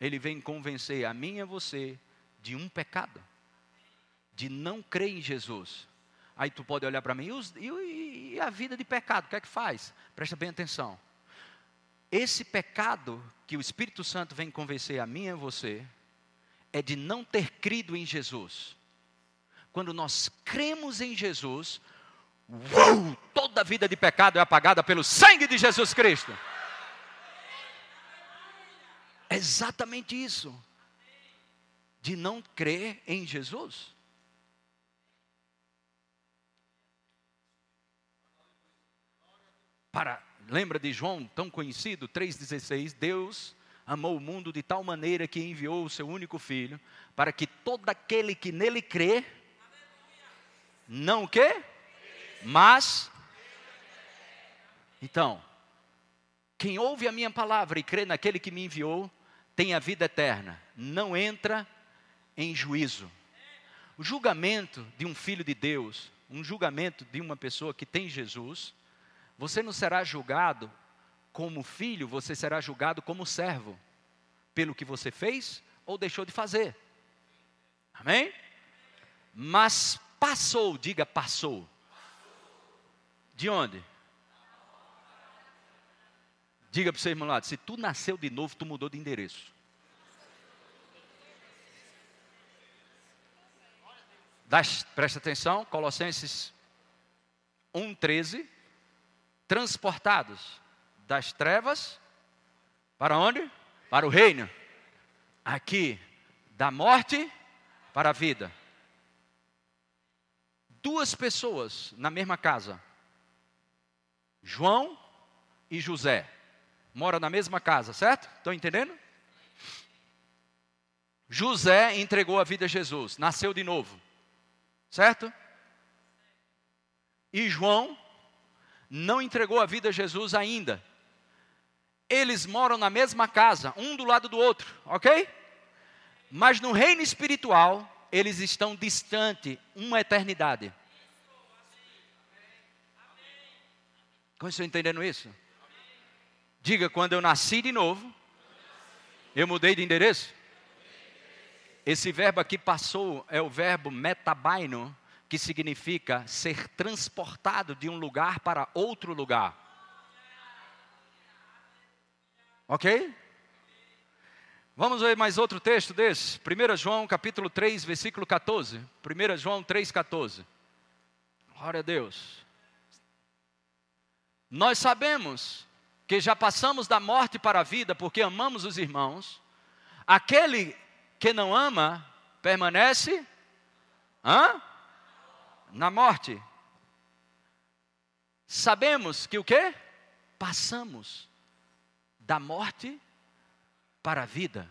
ele vem convencer a mim e a você de um pecado, de não crer em Jesus. Aí tu pode olhar para mim, e, e, e, a vida de pecado, o que é que faz? Presta bem atenção. Esse pecado que o Espírito Santo vem convencer a mim e a você, é de não ter crido em Jesus. Quando nós cremos em Jesus, uou, toda a vida de pecado é apagada pelo sangue de Jesus Cristo. É exatamente isso. De não crer em Jesus. Para, lembra de João, tão conhecido, 3,16? Deus amou o mundo de tal maneira que enviou o seu único filho, para que todo aquele que nele crê, não o quê? Mas, então, quem ouve a minha palavra e crê naquele que me enviou, tem a vida eterna, não entra em juízo. O julgamento de um filho de Deus, um julgamento de uma pessoa que tem Jesus, você não será julgado como filho, você será julgado como servo, pelo que você fez ou deixou de fazer. Amém? Mas passou, diga passou. De onde? Diga para o seu irmão lá, se tu nasceu de novo, tu mudou de endereço. Das, presta atenção, Colossenses 1,13. Transportados das trevas para onde? Para o reino. Aqui, da morte para a vida. Duas pessoas na mesma casa. João e José mora na mesma casa, certo? Estão entendendo? José entregou a vida a Jesus, nasceu de novo, certo? E João não entregou a vida a Jesus ainda. Eles moram na mesma casa, um do lado do outro, ok? Mas no reino espiritual, eles estão distante uma eternidade. Como estão entendendo isso? Diga, quando eu nasci de novo, eu mudei de endereço? Esse verbo aqui passou é o verbo metabaino, que significa ser transportado de um lugar para outro lugar. Ok? Vamos ver mais outro texto desse. 1 João capítulo 3, versículo 14. 1 João 3, 14. Glória a Deus. Nós sabemos que já passamos da morte para a vida porque amamos os irmãos, aquele que não ama permanece hã? na morte. Sabemos que o que? Passamos da morte para a vida.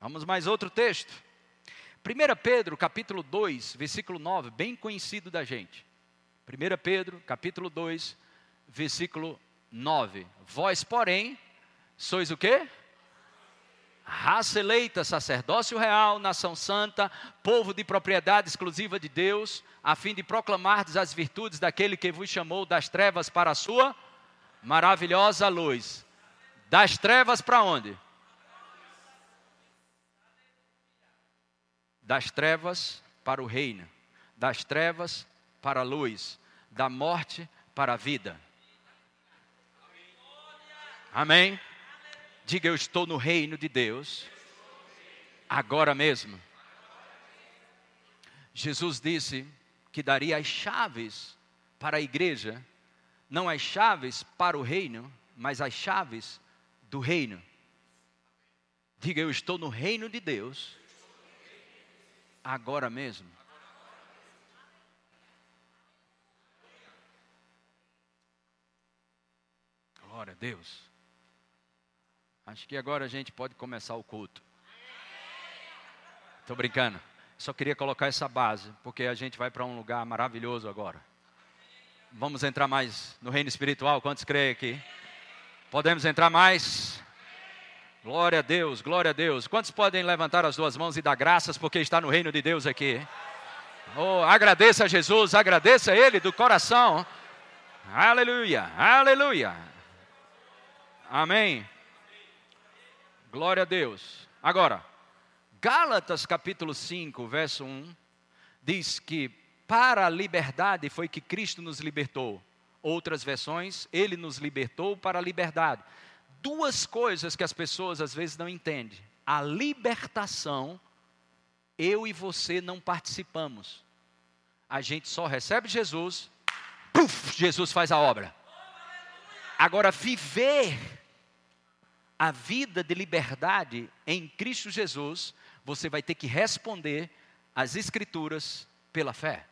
Vamos mais outro texto. 1 Pedro, capítulo 2, versículo 9, bem conhecido da gente. 1 Pedro, capítulo 2, versículo 9. Vós, porém, sois o quê? Raça eleita, sacerdócio real, nação santa, povo de propriedade exclusiva de Deus, a fim de proclamardes as virtudes daquele que vos chamou das trevas para a sua maravilhosa luz. Das trevas para onde? Das trevas para o reino, das trevas para a luz, da morte para a vida. Amém? Diga, eu estou no reino de Deus, agora mesmo. Jesus disse que daria as chaves para a igreja, não as chaves para o reino, mas as chaves do reino. Diga, eu estou no reino de Deus, agora mesmo. Glória a Deus. Acho que agora a gente pode começar o culto. Estou brincando. Só queria colocar essa base, porque a gente vai para um lugar maravilhoso agora. Vamos entrar mais no reino espiritual. Quantos creem aqui? Podemos entrar mais? Glória a Deus, glória a Deus. Quantos podem levantar as duas mãos e dar graças porque está no reino de Deus aqui? Oh, agradeça a Jesus, agradeça a Ele do coração. Aleluia, aleluia. Amém. Glória a Deus. Agora, Gálatas capítulo 5, verso 1, diz que para a liberdade foi que Cristo nos libertou. Outras versões, ele nos libertou para a liberdade. Duas coisas que as pessoas às vezes não entendem. A libertação, eu e você não participamos. A gente só recebe Jesus, puf, Jesus faz a obra. Agora, viver a vida de liberdade em Cristo Jesus, você vai ter que responder às Escrituras pela fé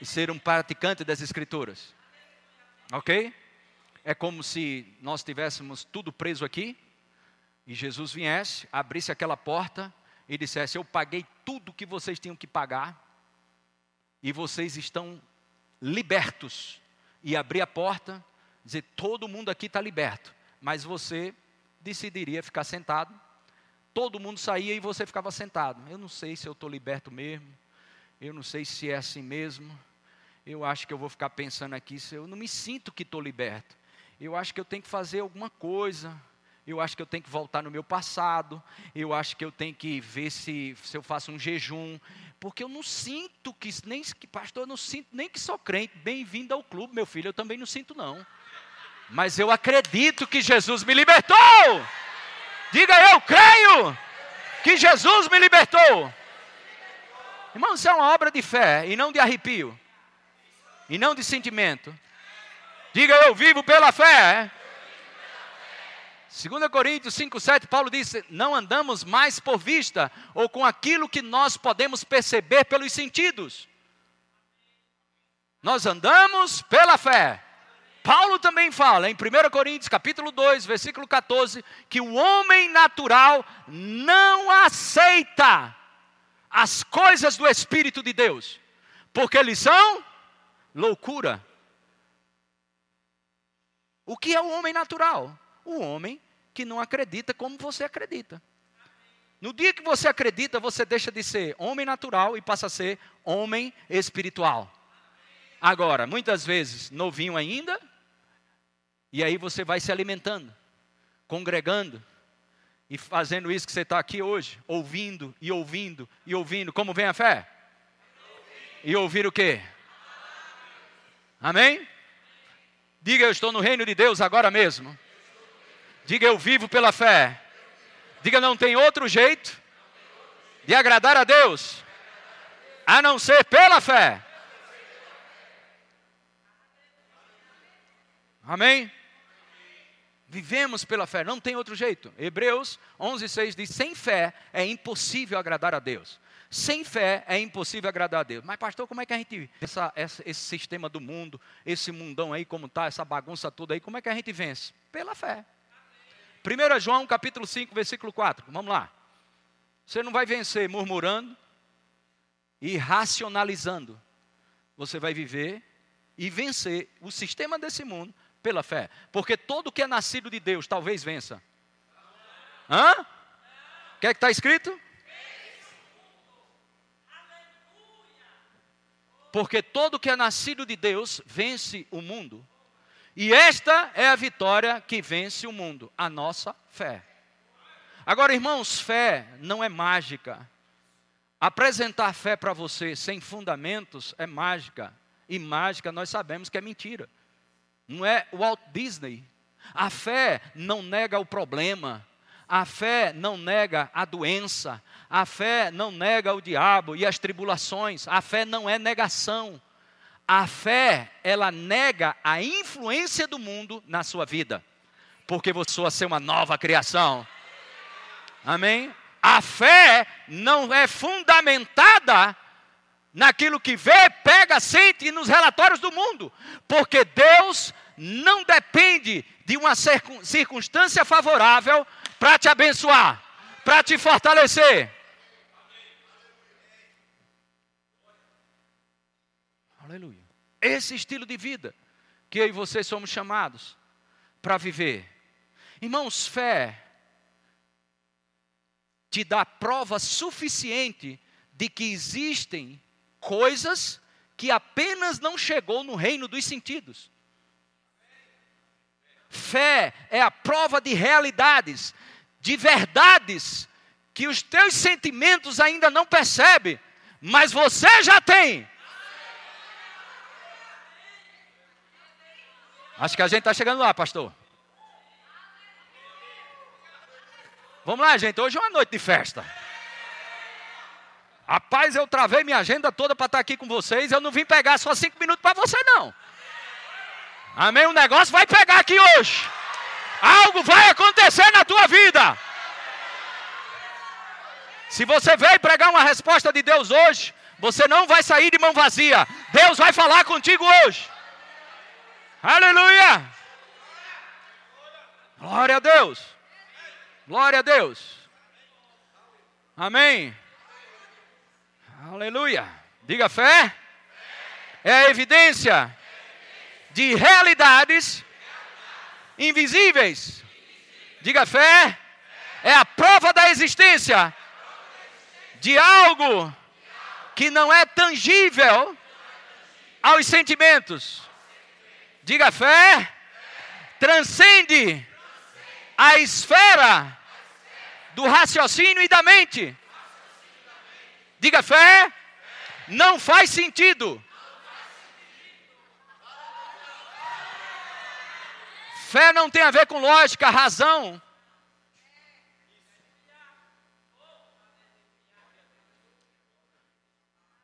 e ser um praticante das Escrituras. Ok? É como se nós tivéssemos tudo preso aqui e Jesus viesse, abrisse aquela porta e dissesse: Eu paguei tudo que vocês tinham que pagar e vocês estão libertos. E abrir a porta, dizer: Todo mundo aqui está liberto, mas você decidiria ficar sentado. Todo mundo saía e você ficava sentado. Eu não sei se eu estou liberto mesmo. Eu não sei se é assim mesmo eu acho que eu vou ficar pensando aqui, eu não me sinto que estou liberto. Eu acho que eu tenho que fazer alguma coisa. Eu acho que eu tenho que voltar no meu passado. Eu acho que eu tenho que ver se, se eu faço um jejum. Porque eu não sinto que, nem que, pastor, eu não sinto nem que sou crente. Bem-vindo ao clube, meu filho. Eu também não sinto, não. Mas eu acredito que Jesus me libertou. Diga eu creio que Jesus me libertou. Irmão, isso é uma obra de fé e não de arrepio e não de sentimento. Diga eu vivo pela fé. 2 Coríntios 5,7, Paulo disse: Não andamos mais por vista ou com aquilo que nós podemos perceber pelos sentidos. Nós andamos pela fé. Paulo também fala em 1 Coríntios capítulo 2, versículo 14, que o homem natural não aceita as coisas do Espírito de Deus, porque eles são loucura. O que é o homem natural? O homem que não acredita como você acredita. No dia que você acredita, você deixa de ser homem natural e passa a ser homem espiritual. Agora, muitas vezes, novinho ainda, e aí você vai se alimentando, congregando, e fazendo isso que você está aqui hoje, ouvindo e ouvindo e ouvindo. Como vem a fé? E ouvir o quê? Amém? Diga eu estou no reino de Deus agora mesmo. Diga eu vivo pela fé. Diga não tem outro jeito de agradar a Deus a não ser pela fé. Amém? Vivemos pela fé, não tem outro jeito. Hebreus 11:6 diz: sem fé é impossível agradar a Deus. Sem fé é impossível agradar a Deus. Mas, pastor, como é que a gente. Essa, essa, esse sistema do mundo, esse mundão aí, como está, essa bagunça toda aí, como é que a gente vence? Pela fé. 1 João capítulo 5, versículo 4. Vamos lá. Você não vai vencer murmurando e racionalizando. Você vai viver e vencer o sistema desse mundo pela fé. Porque todo que é nascido de Deus talvez vença. Hã? O que é que está escrito? Porque todo que é nascido de Deus vence o mundo. E esta é a vitória que vence o mundo, a nossa fé. Agora, irmãos, fé não é mágica. Apresentar fé para você sem fundamentos é mágica. E mágica nós sabemos que é mentira. Não é Walt Disney. A fé não nega o problema. A fé não nega a doença, a fé não nega o diabo e as tribulações, a fé não é negação. A fé, ela nega a influência do mundo na sua vida, porque você vai ser uma nova criação. Amém? A fé não é fundamentada naquilo que vê, pega, sente e nos relatórios do mundo, porque Deus não depende de uma circunstância favorável para te abençoar, para te fortalecer. Aleluia. Esse estilo de vida que eu e você somos chamados para viver. Irmãos, fé te dá prova suficiente de que existem coisas que apenas não chegou no reino dos sentidos. Fé é a prova de realidades de verdades que os teus sentimentos ainda não percebem, mas você já tem. Acho que a gente está chegando lá, pastor. Vamos lá, gente. Hoje é uma noite de festa. Rapaz, eu travei minha agenda toda para estar aqui com vocês. Eu não vim pegar só cinco minutos para você, não. Amém? O negócio vai pegar aqui hoje. Algo vai acontecer na tua vida. Se você veio pregar uma resposta de Deus hoje, você não vai sair de mão vazia. Deus vai falar contigo hoje. Aleluia! Glória a Deus. Glória a Deus. Amém. Aleluia. Diga fé. É a evidência de realidades invisíveis. Diga fé. É a prova da existência de algo que não é tangível aos sentimentos. Diga fé. Transcende a esfera do raciocínio e da mente. Diga fé. Não faz sentido. Fé não tem a ver com lógica, razão.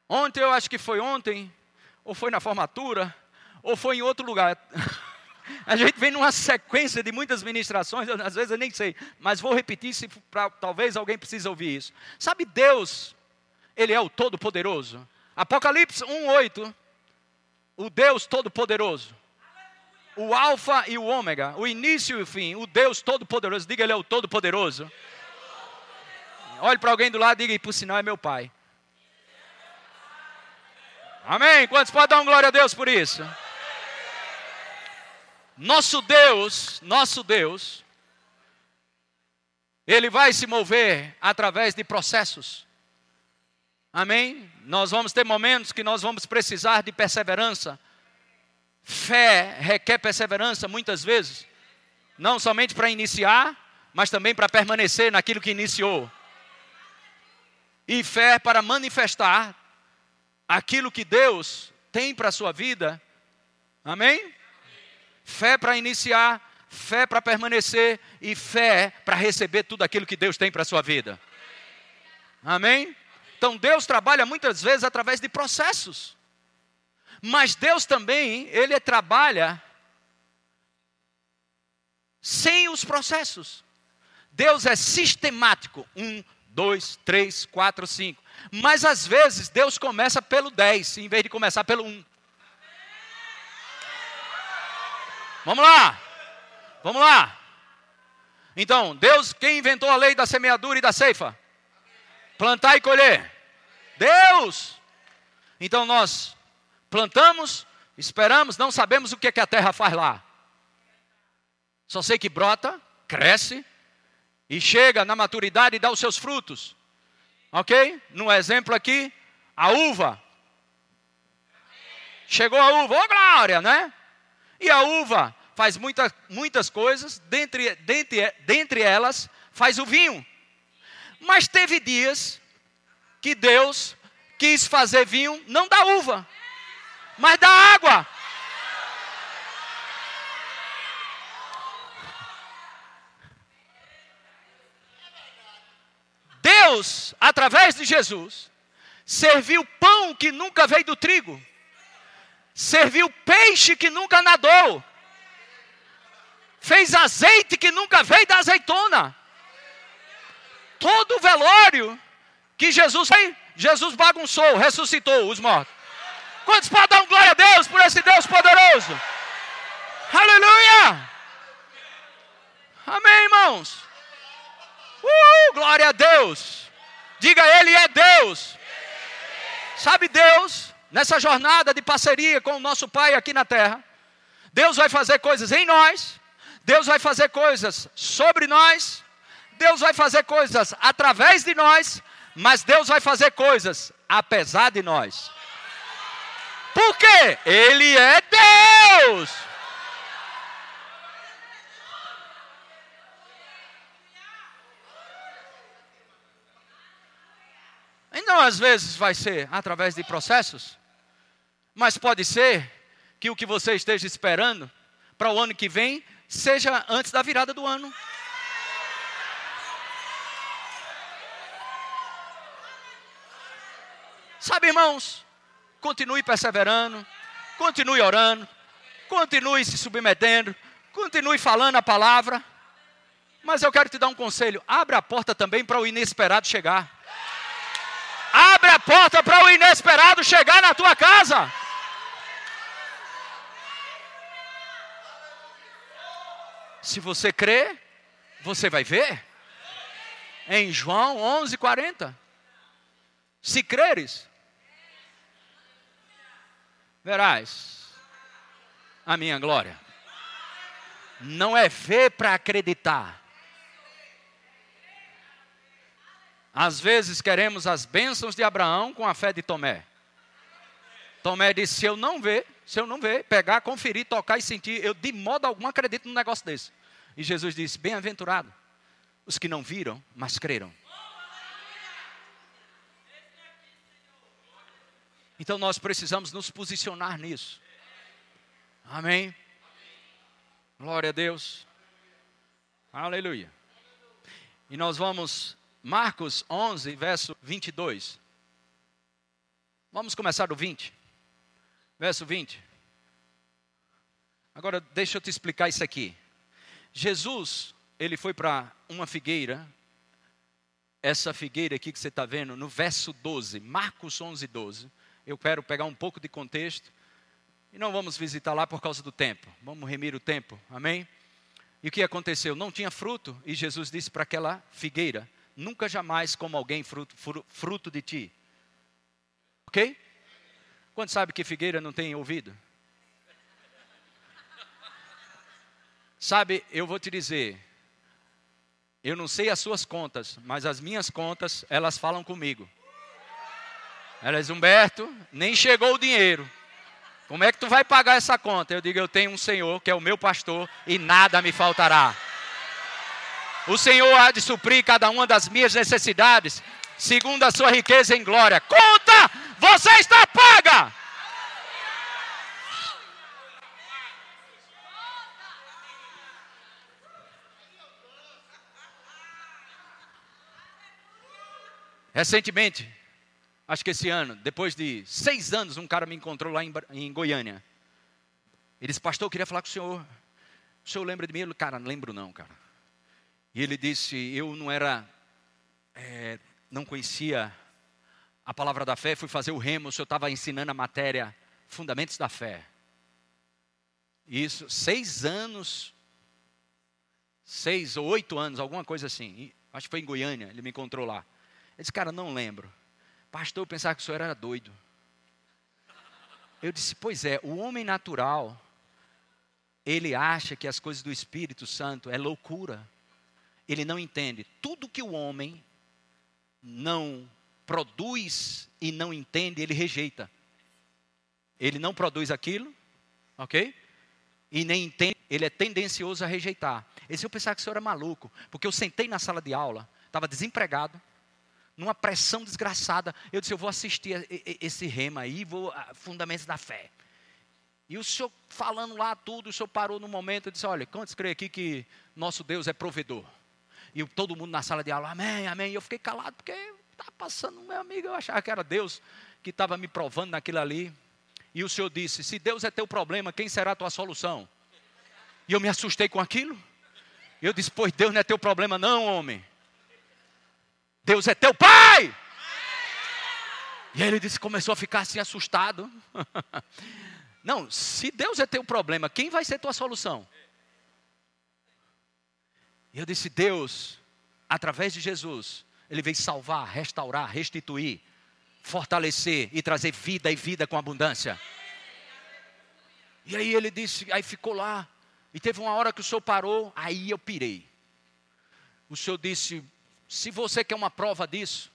Ontem, eu acho que foi ontem, ou foi na formatura, ou foi em outro lugar. A gente vem numa sequência de muitas ministrações, às vezes eu nem sei, mas vou repetir se pra, talvez alguém precise ouvir isso. Sabe Deus, ele é o todo-poderoso. Apocalipse 1:8, o Deus todo-poderoso. O alfa e o ômega, o início e o fim, o Deus todo-poderoso. Diga ele é o todo-poderoso. Olhe para alguém do lado e diga, por sinal é meu pai. Amém? Quantos podem dar um glória a Deus por isso? Nosso Deus, nosso Deus, Ele vai se mover através de processos. Amém? Nós vamos ter momentos que nós vamos precisar de perseverança. Fé requer perseverança muitas vezes, não somente para iniciar, mas também para permanecer naquilo que iniciou. E fé para manifestar aquilo que Deus tem para a sua vida. Amém? Fé para iniciar, fé para permanecer e fé para receber tudo aquilo que Deus tem para a sua vida. Amém? Então Deus trabalha muitas vezes através de processos. Mas Deus também, Ele trabalha sem os processos. Deus é sistemático. Um, dois, três, quatro, cinco. Mas às vezes Deus começa pelo 10, em vez de começar pelo 1. Vamos lá. Vamos lá. Então, Deus, quem inventou a lei da semeadura e da ceifa? Plantar e colher. Deus. Então nós plantamos, esperamos, não sabemos o que, é que a terra faz lá. Só sei que brota, cresce e chega na maturidade e dá os seus frutos. Ok? No exemplo aqui, a uva. Chegou a uva, ô oh, glória, né? E a uva faz muita, muitas coisas, dentre, dentre, dentre elas faz o vinho. Mas teve dias que Deus quis fazer vinho não da uva, mas da água. Deus, através de Jesus, serviu pão que nunca veio do trigo, serviu peixe que nunca nadou, fez azeite que nunca veio da azeitona. Todo o velório que Jesus fez, Jesus bagunçou, ressuscitou os mortos. Quantos podem dar um glória a Deus por esse Deus poderoso? Aleluia! Amém, irmãos? Uh, glória a Deus. Diga, Ele é Deus. Sabe, Deus, nessa jornada de parceria com o nosso Pai aqui na terra, Deus vai fazer coisas em nós, Deus vai fazer coisas sobre nós, Deus vai fazer coisas através de nós, mas Deus vai fazer coisas apesar de nós. Por quê? Ele é Deus. Então, às vezes, vai ser através de processos, mas pode ser que o que você esteja esperando para o ano que vem seja antes da virada do ano. Sabe, irmãos, continue perseverando, continue orando, continue se submetendo, continue falando a palavra. Mas eu quero te dar um conselho: abra a porta também para o inesperado chegar. Abre a porta para o inesperado chegar na tua casa. Se você crê, você vai ver. Em João 11:40. Se creres, verás a minha glória. Não é ver para acreditar. Às vezes queremos as bênçãos de Abraão com a fé de Tomé. Tomé disse: se eu não ver, se eu não ver, pegar, conferir, tocar e sentir, eu de modo algum acredito num negócio desse. E Jesus disse: bem-aventurado os que não viram, mas creram. Então nós precisamos nos posicionar nisso. Amém. Glória a Deus. Aleluia. E nós vamos, Marcos 11, verso 22. Vamos começar do 20. Verso 20. Agora, deixa eu te explicar isso aqui. Jesus, ele foi para uma figueira, essa figueira aqui que você está vendo, no verso 12, Marcos 11, 12. Eu quero pegar um pouco de contexto e não vamos visitar lá por causa do tempo. Vamos remir o tempo. Amém? E o que aconteceu? Não tinha fruto. E Jesus disse para aquela figueira: Nunca jamais como alguém fruto, fruto de ti. Ok? Quando sabe que figueira não tem ouvido? Sabe, eu vou te dizer, eu não sei as suas contas, mas as minhas contas, elas falam comigo. Elas, Humberto, nem chegou o dinheiro. Como é que tu vai pagar essa conta? Eu digo, eu tenho um Senhor que é o meu pastor e nada me faltará. O Senhor há de suprir cada uma das minhas necessidades, segundo a sua riqueza em glória. Conta, você está paga. Recentemente, acho que esse ano, depois de seis anos, um cara me encontrou lá em, em Goiânia. Ele disse, pastor, eu queria falar com o senhor. O senhor lembra de mim? Ele, cara, não lembro não, cara. E ele disse, eu não era, é, não conhecia a palavra da fé, fui fazer o remo, o senhor estava ensinando a matéria, fundamentos da fé. Isso, seis anos, seis ou oito anos, alguma coisa assim. Acho que foi em Goiânia, ele me encontrou lá. Ele disse, cara, não lembro. Pastor, eu pensava que o senhor era doido. Eu disse, pois é, o homem natural, ele acha que as coisas do Espírito Santo é loucura. Ele não entende. Tudo que o homem não produz e não entende, ele rejeita. Ele não produz aquilo, ok? E nem entende, ele é tendencioso a rejeitar. Esse eu pensava que o senhor era maluco, porque eu sentei na sala de aula, estava desempregado, numa pressão desgraçada. Eu disse: Eu vou assistir esse rema aí, vou, Fundamentos da Fé. E o senhor falando lá tudo, o senhor parou no momento e disse: Olha, quantos creem aqui que nosso Deus é provedor? E todo mundo na sala de aula, amém, amém. E eu fiquei calado porque estava passando, meu amigo, eu achava que era Deus que estava me provando naquilo ali. E o senhor disse: Se Deus é teu problema, quem será a tua solução? E eu me assustei com aquilo. Eu disse: Pois Deus não é teu problema, não, homem. Deus é teu pai. E ele disse, começou a ficar assim assustado. Não, se Deus é teu problema, quem vai ser tua solução? E eu disse, Deus, através de Jesus, Ele veio salvar, restaurar, restituir, fortalecer e trazer vida e vida com abundância. E aí ele disse, aí ficou lá. E teve uma hora que o senhor parou, aí eu pirei. O senhor disse, se você quer uma prova disso,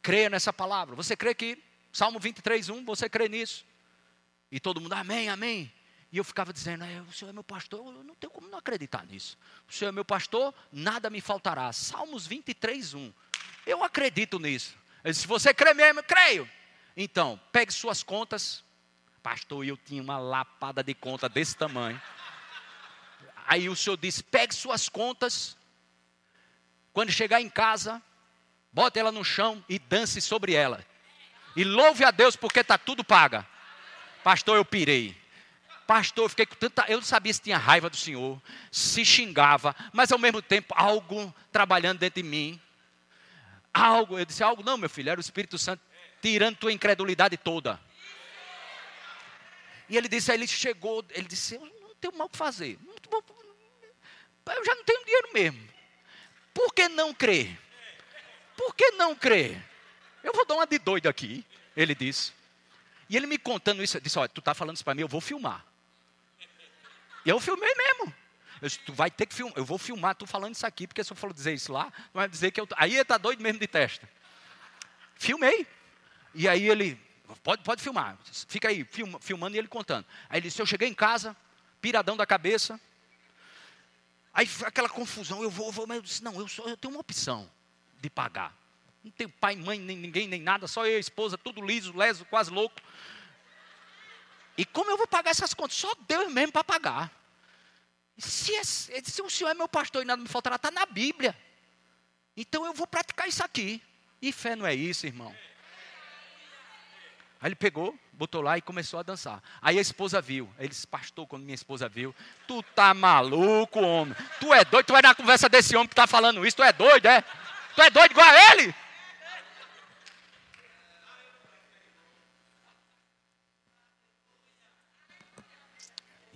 creia nessa palavra. Você crê que Salmo 23, 1, você crê nisso? E todo mundo, amém, amém. E eu ficava dizendo, é, o Senhor é meu pastor, eu não tenho como não acreditar nisso. O Senhor é meu pastor, nada me faltará. Salmos 23, 1. Eu acredito nisso. Disse: Você crê mesmo? Creio. Então, pegue suas contas. Pastor, eu tinha uma lapada de conta desse tamanho. Aí o senhor disse: Pegue suas contas. Quando chegar em casa, bote ela no chão e dance sobre ela. E louve a Deus porque está tudo paga. Pastor, eu pirei. Pastor, eu fiquei com tanta. Eu não sabia se tinha raiva do Senhor, se xingava, mas ao mesmo tempo algo trabalhando dentro de mim. Algo, eu disse algo, não, meu filho, era o Espírito Santo tirando tua incredulidade toda. E ele disse, aí ele chegou, ele disse, eu não tenho mal para fazer. Eu já não tenho dinheiro mesmo. Por que não crer? Por que não crer? Eu vou dar uma de doido aqui, ele disse. E ele me contando isso, disse, olha, tu está falando isso para mim, eu vou filmar. E eu filmei mesmo. Eu disse, tu vai ter que filmar, eu vou filmar tu falando isso aqui, porque se eu for dizer isso lá, vai dizer que eu. Aí ele está doido mesmo de testa. Filmei. E aí ele, pode, pode filmar, fica aí, film, filmando e ele contando. Aí ele disse, eu cheguei em casa, piradão da cabeça. Aí aquela confusão, eu vou, eu vou, mas eu disse, não, eu, sou, eu tenho uma opção de pagar. Não tenho pai, mãe, nem ninguém, nem nada, só eu e a esposa, tudo liso, leso, quase louco. E como eu vou pagar essas contas? Só Deus mesmo para pagar. Se, é, se, o Senhor é meu pastor e nada me faltará, está na Bíblia. Então eu vou praticar isso aqui. E fé não é isso, irmão. Aí ele pegou, botou lá e começou a dançar. Aí a esposa viu. Ele disse, pastor, quando minha esposa viu, tu tá maluco, homem. Tu é doido, tu vai na conversa desse homem que está falando isso, tu é doido, é? Tu é doido igual a ele?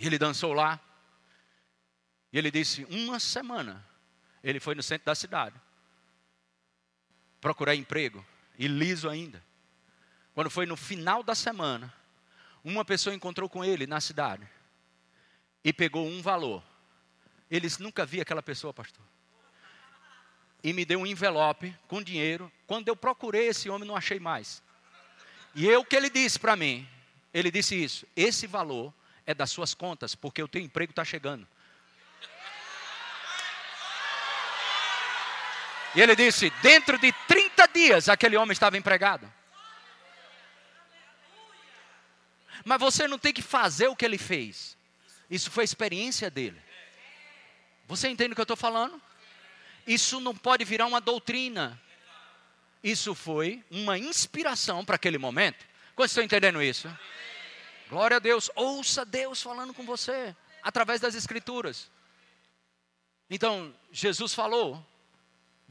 E ele dançou lá. E ele disse: Uma semana. Ele foi no centro da cidade. Procurar emprego. E liso ainda. Quando foi no final da semana, uma pessoa encontrou com ele na cidade. E pegou um valor. Eles nunca vi aquela pessoa, pastor. E me deu um envelope com dinheiro. Quando eu procurei esse homem, não achei mais. E eu que ele disse para mim, ele disse isso: esse valor é das suas contas, porque o teu emprego está chegando. E ele disse: dentro de 30 dias aquele homem estava empregado. Mas você não tem que fazer o que ele fez. Isso foi a experiência dele. Você entende o que eu estou falando? Isso não pode virar uma doutrina. Isso foi uma inspiração para aquele momento. Quantos estão entendendo isso? Glória a Deus. Ouça Deus falando com você através das Escrituras. Então, Jesus falou.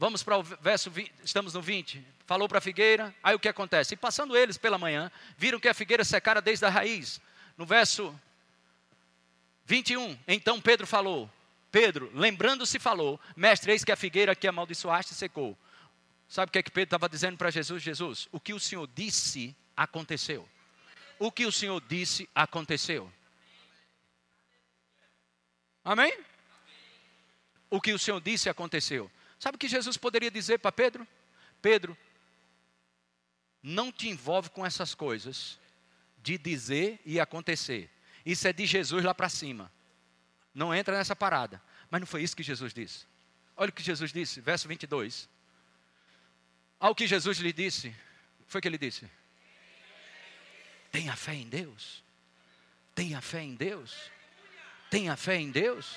Vamos para o verso 20, estamos no 20. Falou para a figueira, aí o que acontece? E passando eles pela manhã, viram que a figueira secara desde a raiz. No verso 21, então Pedro falou: Pedro, lembrando-se, falou: Mestre, eis que a figueira que amaldiçoaste secou. Sabe o que é que Pedro estava dizendo para Jesus? Jesus, o que o Senhor disse aconteceu o que o Senhor disse aconteceu. Amém? O que o Senhor disse aconteceu. Sabe o que Jesus poderia dizer para Pedro? Pedro, não te envolve com essas coisas de dizer e acontecer. Isso é de Jesus lá para cima. Não entra nessa parada. Mas não foi isso que Jesus disse. Olha o que Jesus disse, verso 22. Ao que Jesus lhe disse, foi que ele disse: Tenha fé em Deus. Tenha fé em Deus. Tenha fé em Deus.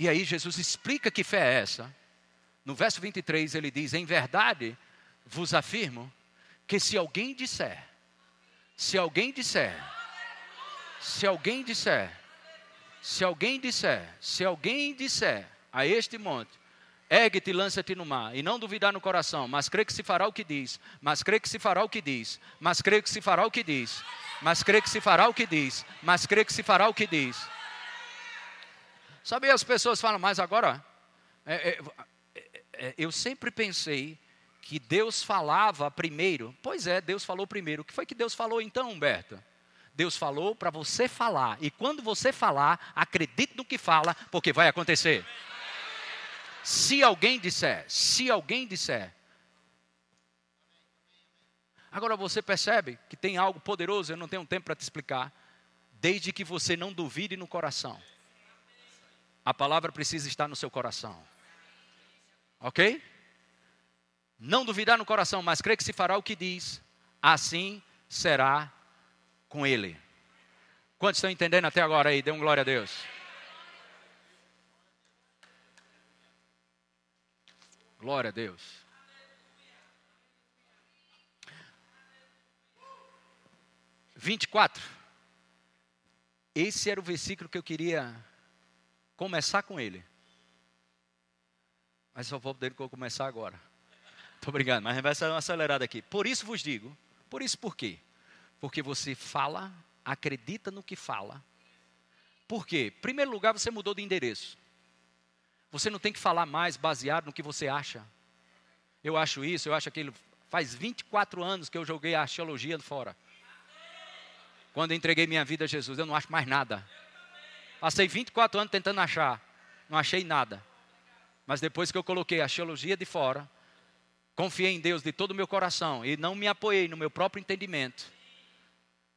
E aí Jesus explica que fé é essa. No verso 23 ele diz: Em verdade vos afirmo que se alguém disser, se alguém disser, se alguém disser, se alguém disser, se alguém disser a este monte, Ergue-te e lança-te no mar, e não duvidar no coração, mas crê que se fará o que diz, mas crê que se fará o que diz, mas crê que se fará o que diz, mas crê que se fará o que diz, mas crê que se fará o que diz. Sabe, as pessoas falam, mas agora, é, é, é, é, eu sempre pensei que Deus falava primeiro. Pois é, Deus falou primeiro. O que foi que Deus falou então, Humberto? Deus falou para você falar, e quando você falar, acredite no que fala, porque vai acontecer. Se alguém disser, se alguém disser. Agora você percebe que tem algo poderoso, eu não tenho tempo para te explicar. Desde que você não duvide no coração. A palavra precisa estar no seu coração. Ok? não duvidar no coração, mas crê que se fará o que diz, assim será com ele. Quantos estão entendendo até agora aí? Dê um glória a Deus. Glória a Deus. Vinte e quatro. Esse era o versículo que eu queria começar com ele. Mas só vou poder começar agora. Estou brincando, mas vai ser uma acelerada aqui. Por isso vos digo. Por isso por quê? Porque você fala, acredita no que fala. Por quê? Primeiro lugar, você mudou de endereço. Você não tem que falar mais baseado no que você acha. Eu acho isso, eu acho aquilo. Faz 24 anos que eu joguei a arqueologia fora. Quando entreguei minha vida a Jesus, eu não acho mais nada. Passei 24 anos tentando achar, não achei nada. Mas depois que eu coloquei a arqueologia de fora, confiei em Deus de todo o meu coração e não me apoiei no meu próprio entendimento.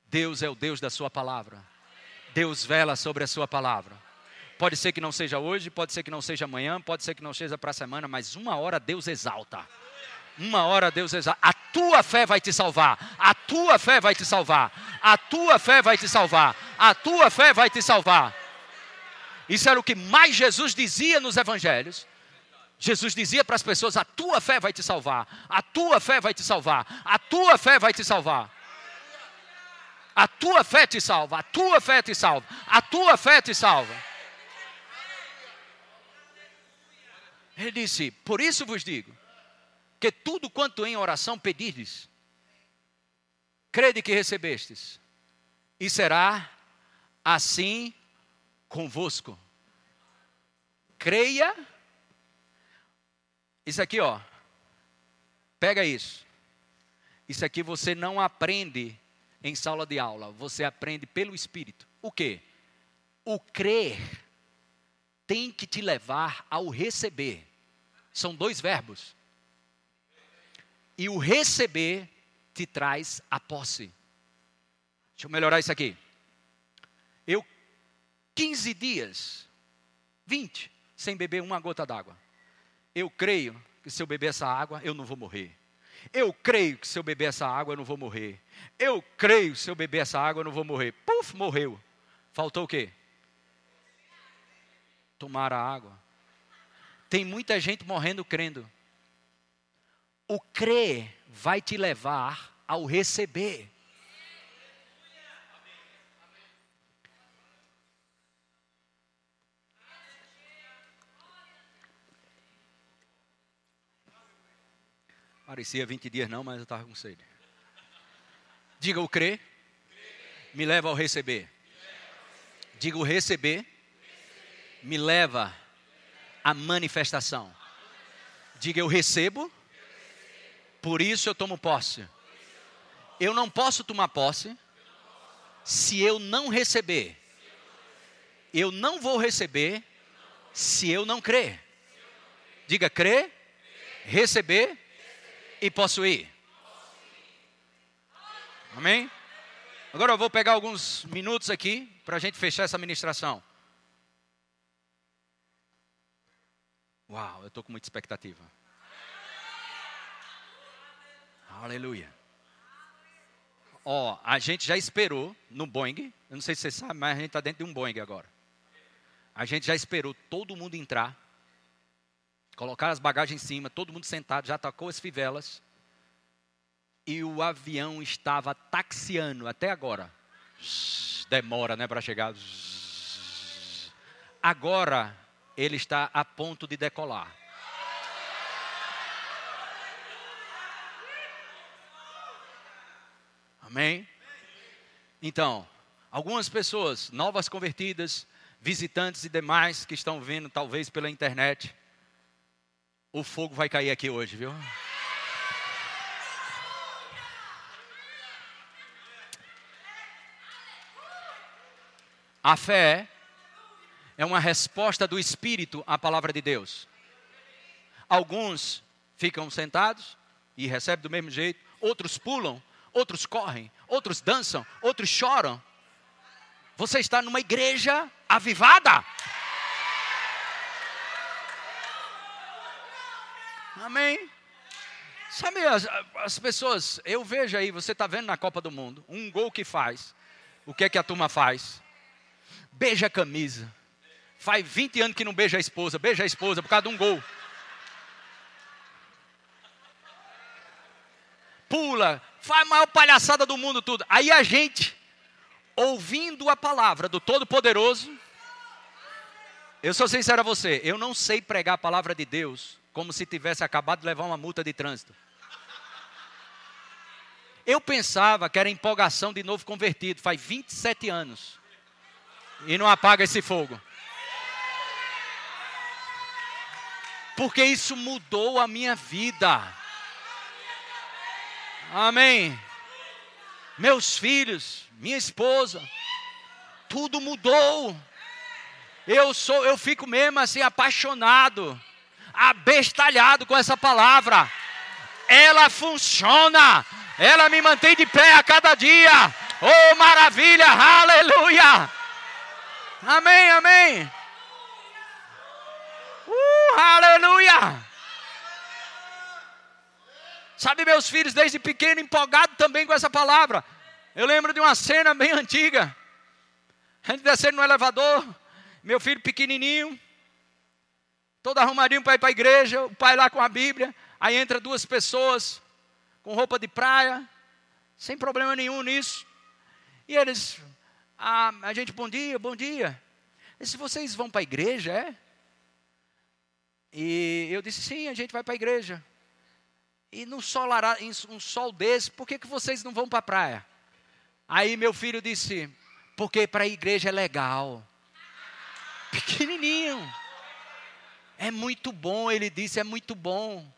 Deus é o Deus da Sua palavra. Deus vela sobre a Sua palavra. Pode ser que não seja hoje, pode ser que não seja amanhã, pode ser que não seja para a semana, mas uma hora Deus exalta. Uma hora Deus exalta. A tua fé vai te salvar. A tua fé vai te salvar. A tua fé vai te salvar. A tua fé vai te salvar. Isso era o que mais Jesus dizia nos evangelhos. Jesus dizia para as pessoas: A tua fé vai te salvar. A tua fé vai te salvar. A tua fé vai te salvar. A tua fé te salva. A tua fé te salva. A tua fé te salva. Ele disse: Por isso vos digo, que tudo quanto em oração pedirdes, crede que recebestes, e será assim convosco. Creia. Isso aqui, ó. Pega isso. Isso aqui você não aprende em sala de aula, você aprende pelo Espírito. O que? O crer tem que te levar ao receber. São dois verbos. E o receber te traz a posse. Deixa eu melhorar isso aqui. Eu, 15 dias, 20, sem beber uma gota d'água. Eu creio que se eu beber essa água, eu não vou morrer. Eu creio que se eu beber essa água, eu não vou morrer. Eu creio que se eu beber essa água, eu não vou morrer. Puf, morreu. Faltou o quê? tomar a água. Tem muita gente morrendo crendo. O crer vai te levar ao receber. Parecia 20 dias não, mas eu estava com sede. Diga o crer, me leva ao receber. Diga o receber, me leva à manifestação. Diga eu recebo, por isso eu tomo posse. Eu não posso tomar posse se eu não receber. Eu não vou receber se eu não crer. Diga crer, receber e possuir. Amém? Agora eu vou pegar alguns minutos aqui para a gente fechar essa ministração. Uau, eu estou com muita expectativa. Aleluia. Ó, a gente já esperou no Boeing. Eu não sei se você sabe, mas a gente está dentro de um Boeing agora. A gente já esperou todo mundo entrar, colocar as bagagens em cima, todo mundo sentado, já tocou as fivelas. E o avião estava taxiando até agora. Demora, né, para chegar. Agora ele está a ponto de decolar. Amém? Então, algumas pessoas, novas convertidas, visitantes e demais que estão vendo, talvez pela internet, o fogo vai cair aqui hoje, viu? A fé é uma resposta do Espírito à palavra de Deus. Alguns ficam sentados e recebem do mesmo jeito, outros pulam, outros correm, outros dançam, outros choram. Você está numa igreja avivada. Amém. Sabe, as, as pessoas, eu vejo aí, você está vendo na Copa do Mundo, um gol que faz, o que é que a turma faz? Beija a camisa. Faz 20 anos que não beija a esposa, beija a esposa por causa de um gol. Pula, faz a maior palhaçada do mundo tudo. Aí a gente, ouvindo a palavra do Todo-Poderoso, eu sou sincero a você, eu não sei pregar a palavra de Deus como se tivesse acabado de levar uma multa de trânsito. Eu pensava que era empolgação de novo convertido, faz 27 anos. E não apaga esse fogo. Porque isso mudou a minha vida. Amém. Meus filhos, minha esposa, tudo mudou. Eu sou, eu fico mesmo assim apaixonado abestalhado com essa palavra. Ela funciona, ela me mantém de pé a cada dia. Oh, maravilha, aleluia. Amém, amém. Uh, aleluia. Sabe, meus filhos, desde pequeno, empolgado também com essa palavra. Eu lembro de uma cena bem antiga. A gente descendo no elevador, meu filho pequenininho, todo arrumadinho para ir para a igreja, o pai lá com a Bíblia, aí entra duas pessoas com roupa de praia, sem problema nenhum nisso. E eles, a, a gente, bom dia, bom dia. E se vocês vão para a igreja, é? E eu disse, sim, a gente vai para a igreja. E no sol, um sol desse, por que, que vocês não vão para a praia? Aí meu filho disse, porque para a igreja é legal. Pequenininho. É muito bom, ele disse, é muito bom.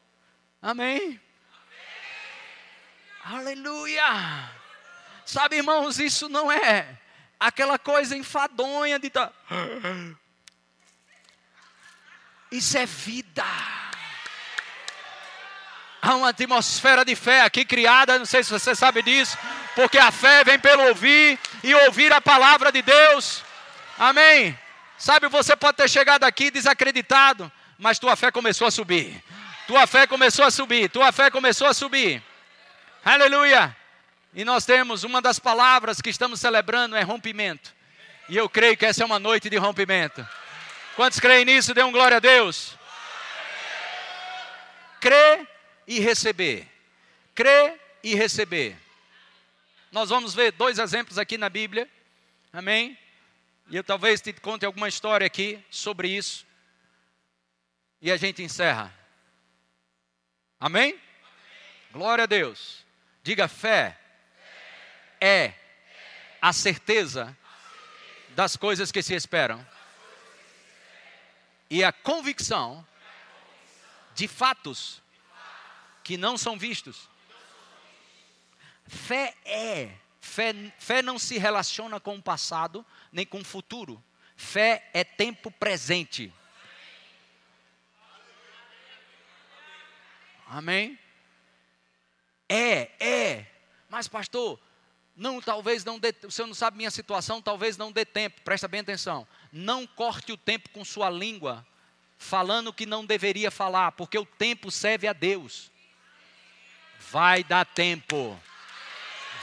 Amém? Amém. Aleluia! Sabe, irmãos, isso não é aquela coisa enfadonha de tá. Isso é vida. Há uma atmosfera de fé aqui criada, não sei se você sabe disso, porque a fé vem pelo ouvir e ouvir a palavra de Deus. Amém. Sabe, você pode ter chegado aqui desacreditado, mas tua fé começou a subir. Tua fé começou a subir, tua fé começou a subir. Aleluia! E nós temos uma das palavras que estamos celebrando é rompimento. E eu creio que essa é uma noite de rompimento. Quantos creem nisso? Dê um glória a Deus. Crer e receber. Crer e receber. Nós vamos ver dois exemplos aqui na Bíblia. Amém? E eu talvez te conte alguma história aqui sobre isso. E a gente encerra. Amém? Amém. Glória a Deus. Diga fé. fé. É, é a certeza das coisas que se esperam. E a convicção de fatos que não são vistos. Fé é. Fé, fé não se relaciona com o passado, nem com o futuro. Fé é tempo presente. Amém? É, é. Mas, pastor, não, talvez não dê, o senhor não sabe minha situação, talvez não dê tempo. Presta bem atenção. Não corte o tempo com sua língua, falando que não deveria falar, porque o tempo serve a Deus. Vai dar tempo.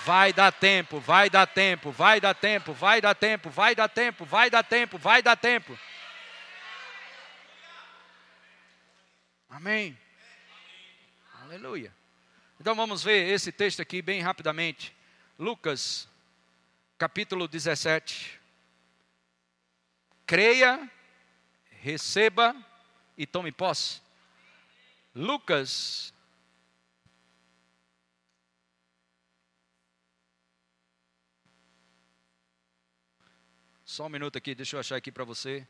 Vai dar tempo, vai dar tempo, vai dar tempo, vai dar tempo, vai dar tempo, vai dar tempo, vai dar tempo. Amém. Aleluia. Então vamos ver esse texto aqui bem rapidamente. Lucas, capítulo 17. Creia, receba e tome posse. Lucas Só um minuto aqui, deixa eu achar aqui para você.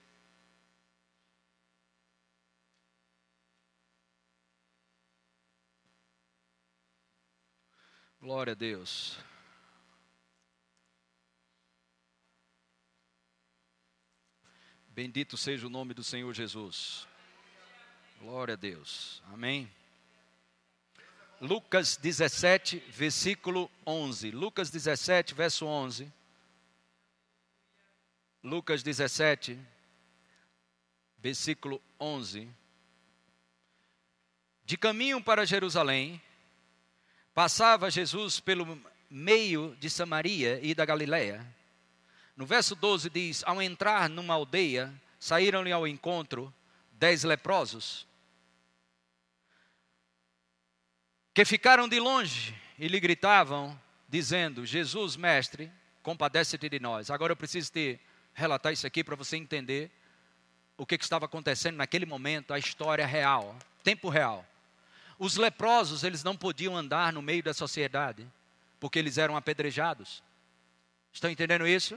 Glória a Deus. Bendito seja o nome do Senhor Jesus. Glória a Deus. Amém. Lucas 17, versículo 11. Lucas 17, verso 11. Lucas 17, versículo 11. De caminho para Jerusalém, Passava Jesus pelo meio de Samaria e da Galiléia. No verso 12 diz: Ao entrar numa aldeia, saíram-lhe ao encontro dez leprosos, que ficaram de longe e lhe gritavam, dizendo: Jesus, mestre, compadece-te de nós. Agora eu preciso te relatar isso aqui para você entender o que, que estava acontecendo naquele momento, a história real, tempo real. Os leprosos, eles não podiam andar no meio da sociedade, porque eles eram apedrejados. Estão entendendo isso?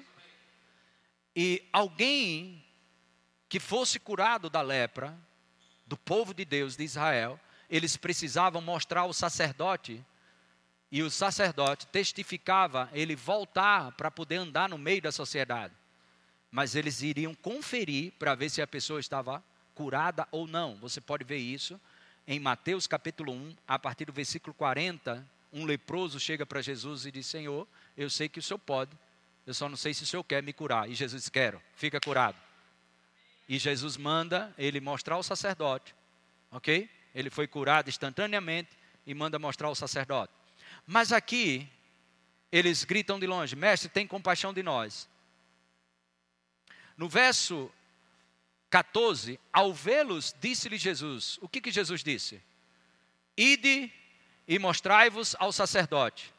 E alguém que fosse curado da lepra, do povo de Deus de Israel, eles precisavam mostrar ao sacerdote, e o sacerdote testificava ele voltar para poder andar no meio da sociedade. Mas eles iriam conferir para ver se a pessoa estava curada ou não. Você pode ver isso em Mateus capítulo 1, a partir do versículo 40. Um leproso chega para Jesus e diz: Senhor, eu sei que o senhor pode, eu só não sei se o senhor quer me curar. E Jesus diz: Quero, fica curado. E Jesus manda ele mostrar ao sacerdote, ok? Ele foi curado instantaneamente e manda mostrar ao sacerdote. Mas aqui, eles gritam de longe: Mestre, tem compaixão de nós. No verso 14, ao vê-los, disse-lhe Jesus: O que, que Jesus disse? Ide e mostrai-vos ao sacerdote.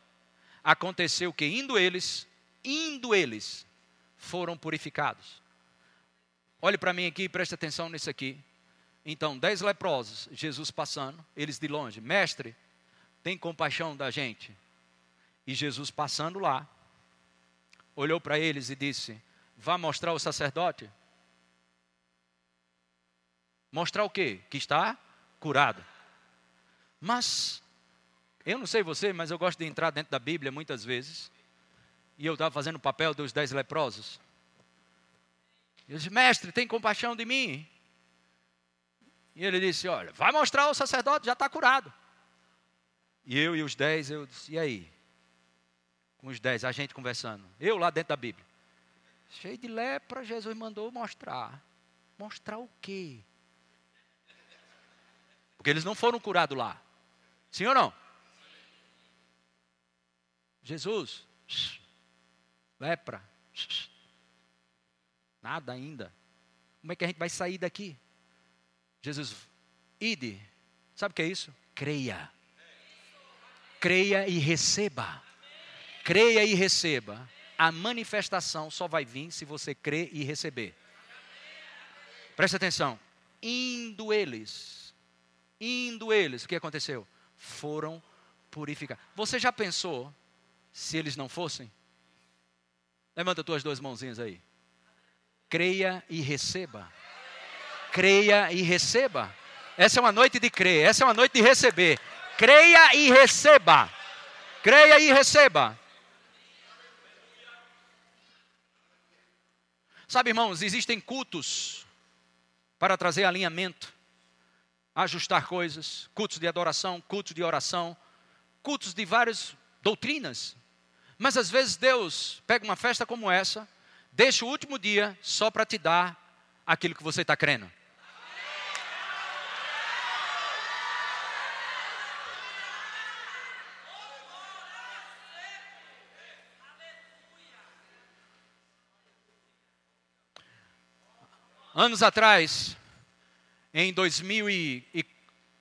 Aconteceu que, indo eles, indo eles, foram purificados. Olhe para mim aqui e preste atenção nisso aqui. Então, dez leprosos, Jesus passando, eles de longe, mestre, tem compaixão da gente. E Jesus passando lá, olhou para eles e disse: Vá mostrar ao sacerdote. Mostrar o quê? Que está curado. Mas, eu não sei você, mas eu gosto de entrar dentro da Bíblia muitas vezes. E eu estava fazendo o papel dos dez leprosos. Eu disse, mestre, tem compaixão de mim? E ele disse, olha, vai mostrar ao sacerdote, já está curado. E eu e os dez, eu disse, e aí? Com os dez, a gente conversando. Eu lá dentro da Bíblia. Cheio de lepra, Jesus mandou mostrar. Mostrar o quê? Porque eles não foram curados lá. Sim ou não? Jesus, lepra, Nada ainda. Como é que a gente vai sair daqui? Jesus, ide. Sabe o que é isso? Creia. Creia e receba. Creia e receba. A manifestação só vai vir se você crer e receber. Preste atenção. Indo eles, indo eles, o que aconteceu? Foram purificar. Você já pensou se eles não fossem? Levanta tuas duas mãozinhas aí. Creia e receba. Creia e receba. Essa é uma noite de crer, essa é uma noite de receber. Creia e receba. Creia e receba. Sabe, irmãos, existem cultos para trazer alinhamento, ajustar coisas, cultos de adoração, cultos de oração, cultos de várias doutrinas. Mas às vezes Deus pega uma festa como essa Deixa o último dia só para te dar aquilo que você está crendo. Anos atrás, em 2000 e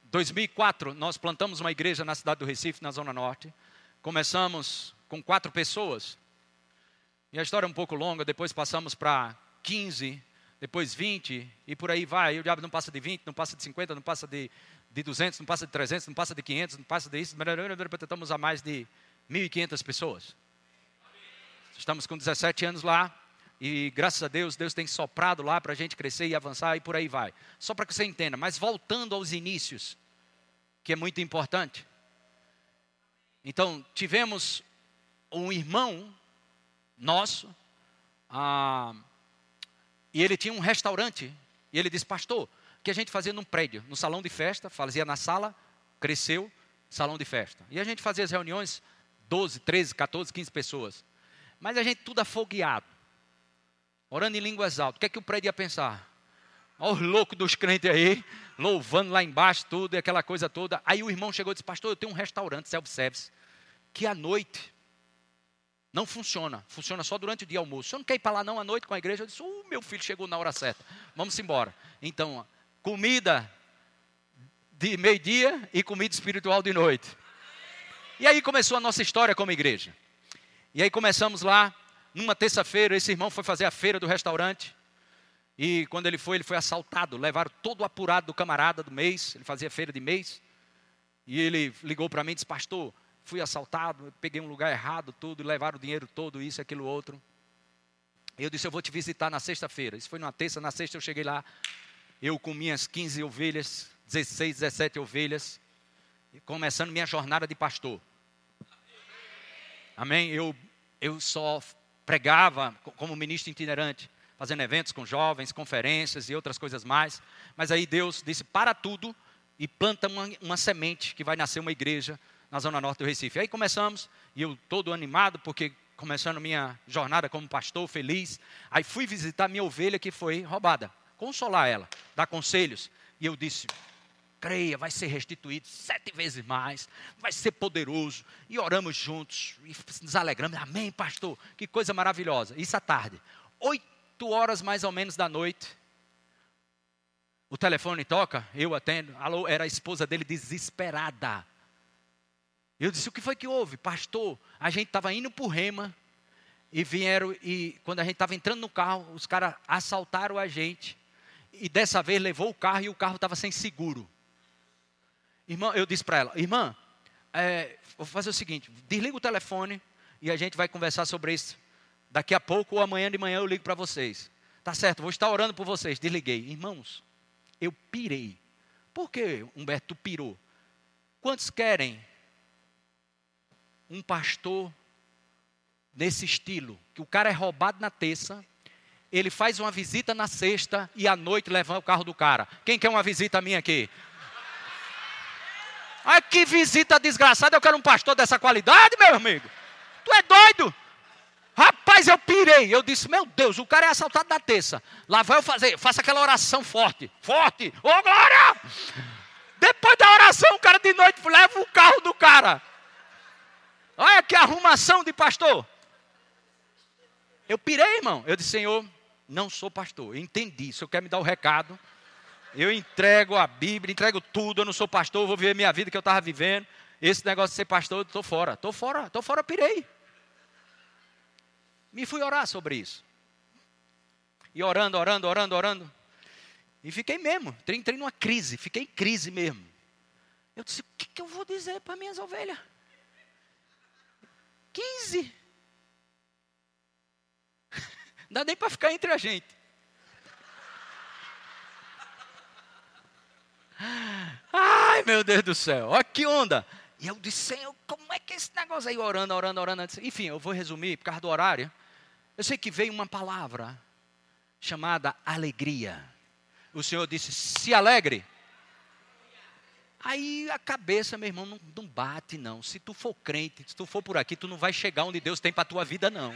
2004, nós plantamos uma igreja na cidade do Recife, na Zona Norte. Começamos com quatro pessoas. E a história é um pouco longa, depois passamos para 15, depois 20, e por aí vai. E o diabo não passa de 20, não passa de 50, não passa de, de 200, não passa de 300, não passa de 500, não passa de isso. Estamos a mais de 1.500 pessoas. Estamos com 17 anos lá, e graças a Deus, Deus tem soprado lá para a gente crescer e avançar, e por aí vai. Só para que você entenda, mas voltando aos inícios, que é muito importante. Então, tivemos um irmão nosso. Ah, e ele tinha um restaurante. E ele disse, pastor, que a gente fazia num prédio, no salão de festa, fazia na sala, cresceu, salão de festa. E a gente fazia as reuniões, 12, 13, 14, 15 pessoas. Mas a gente tudo afogueado, orando em línguas altas. O que é que o prédio ia pensar? Olha os loucos dos crentes aí, louvando lá embaixo, tudo, e aquela coisa toda. Aí o irmão chegou e disse, pastor, eu tenho um restaurante self-service, que à noite não funciona, funciona só durante o dia almoço. O senhor não quer ir para lá não à noite com a igreja? Eu disse, uh, meu filho chegou na hora certa, vamos embora. Então, comida de meio-dia e comida espiritual de noite. E aí começou a nossa história como igreja. E aí começamos lá, numa terça-feira, esse irmão foi fazer a feira do restaurante. E quando ele foi, ele foi assaltado. Levaram todo o apurado do camarada do mês. Ele fazia feira de mês. E ele ligou para mim e disse: Pastor, fui assaltado, peguei um lugar errado, tudo, levaram o dinheiro todo, isso, aquilo, outro. Eu disse: Eu vou te visitar na sexta-feira. Isso foi numa terça. Na sexta eu cheguei lá. Eu com minhas 15 ovelhas, 16, 17 ovelhas. Começando minha jornada de pastor. Amém? Eu, eu só pregava como ministro itinerante fazendo eventos com jovens, conferências e outras coisas mais. Mas aí Deus disse: para tudo e planta uma, uma semente que vai nascer uma igreja na zona norte do Recife. Aí começamos, e eu todo animado, porque começando minha jornada como pastor, feliz. Aí fui visitar minha ovelha que foi roubada, consolar ela, dar conselhos. E eu disse: creia, vai ser restituído sete vezes mais, vai ser poderoso. E oramos juntos, e nos alegramos. Amém, pastor, que coisa maravilhosa. Isso à tarde. Oito horas mais ou menos da noite, o telefone toca, eu atendo. Alô, era a esposa dele desesperada. Eu disse: O que foi que houve? Pastor, a gente estava indo para o Rema e vieram, e quando a gente estava entrando no carro, os caras assaltaram a gente. E dessa vez levou o carro e o carro estava sem seguro. Irmã, eu disse para ela: Irmã, é, vou fazer o seguinte: desliga o telefone e a gente vai conversar sobre isso Daqui a pouco ou amanhã de manhã eu ligo para vocês. Tá certo, vou estar orando por vocês. Desliguei. Irmãos, eu pirei. Por que, Humberto, tu pirou? Quantos querem um pastor nesse estilo? Que o cara é roubado na terça, ele faz uma visita na sexta e à noite leva o carro do cara. Quem quer uma visita minha aqui? Ai, que visita desgraçada, eu quero um pastor dessa qualidade, meu amigo. Tu é doido? Rapaz, eu pirei. Eu disse, meu Deus, o cara é assaltado na terça. Lá vai eu fazer, faça aquela oração forte. Forte. Ô, oh, glória! Depois da oração, o cara de noite leva o carro do cara. Olha que arrumação de pastor. Eu pirei, irmão. Eu disse, Senhor, não sou pastor. Eu entendi. Se eu quer me dar o recado, eu entrego a Bíblia, entrego tudo. Eu não sou pastor, vou viver minha vida que eu estava vivendo. Esse negócio de ser pastor, eu estou fora. Estou fora, estou fora, pirei. Me fui orar sobre isso. E orando, orando, orando, orando. E fiquei mesmo, entrei numa crise, fiquei em crise mesmo. Eu disse, o que, que eu vou dizer para minhas ovelhas? 15. Não dá nem para ficar entre a gente. Ai, meu Deus do céu, olha que onda. E eu disse, Senhor, como é que é esse negócio aí? Orando, orando, orando. Enfim, eu vou resumir por causa do horário. Eu sei que veio uma palavra chamada alegria. O Senhor disse: se alegre. Aí a cabeça, meu irmão, não, não, bate, não. Se tu for crente, se tu for por aqui, tu não vai chegar onde Deus tem para a tua vida, não.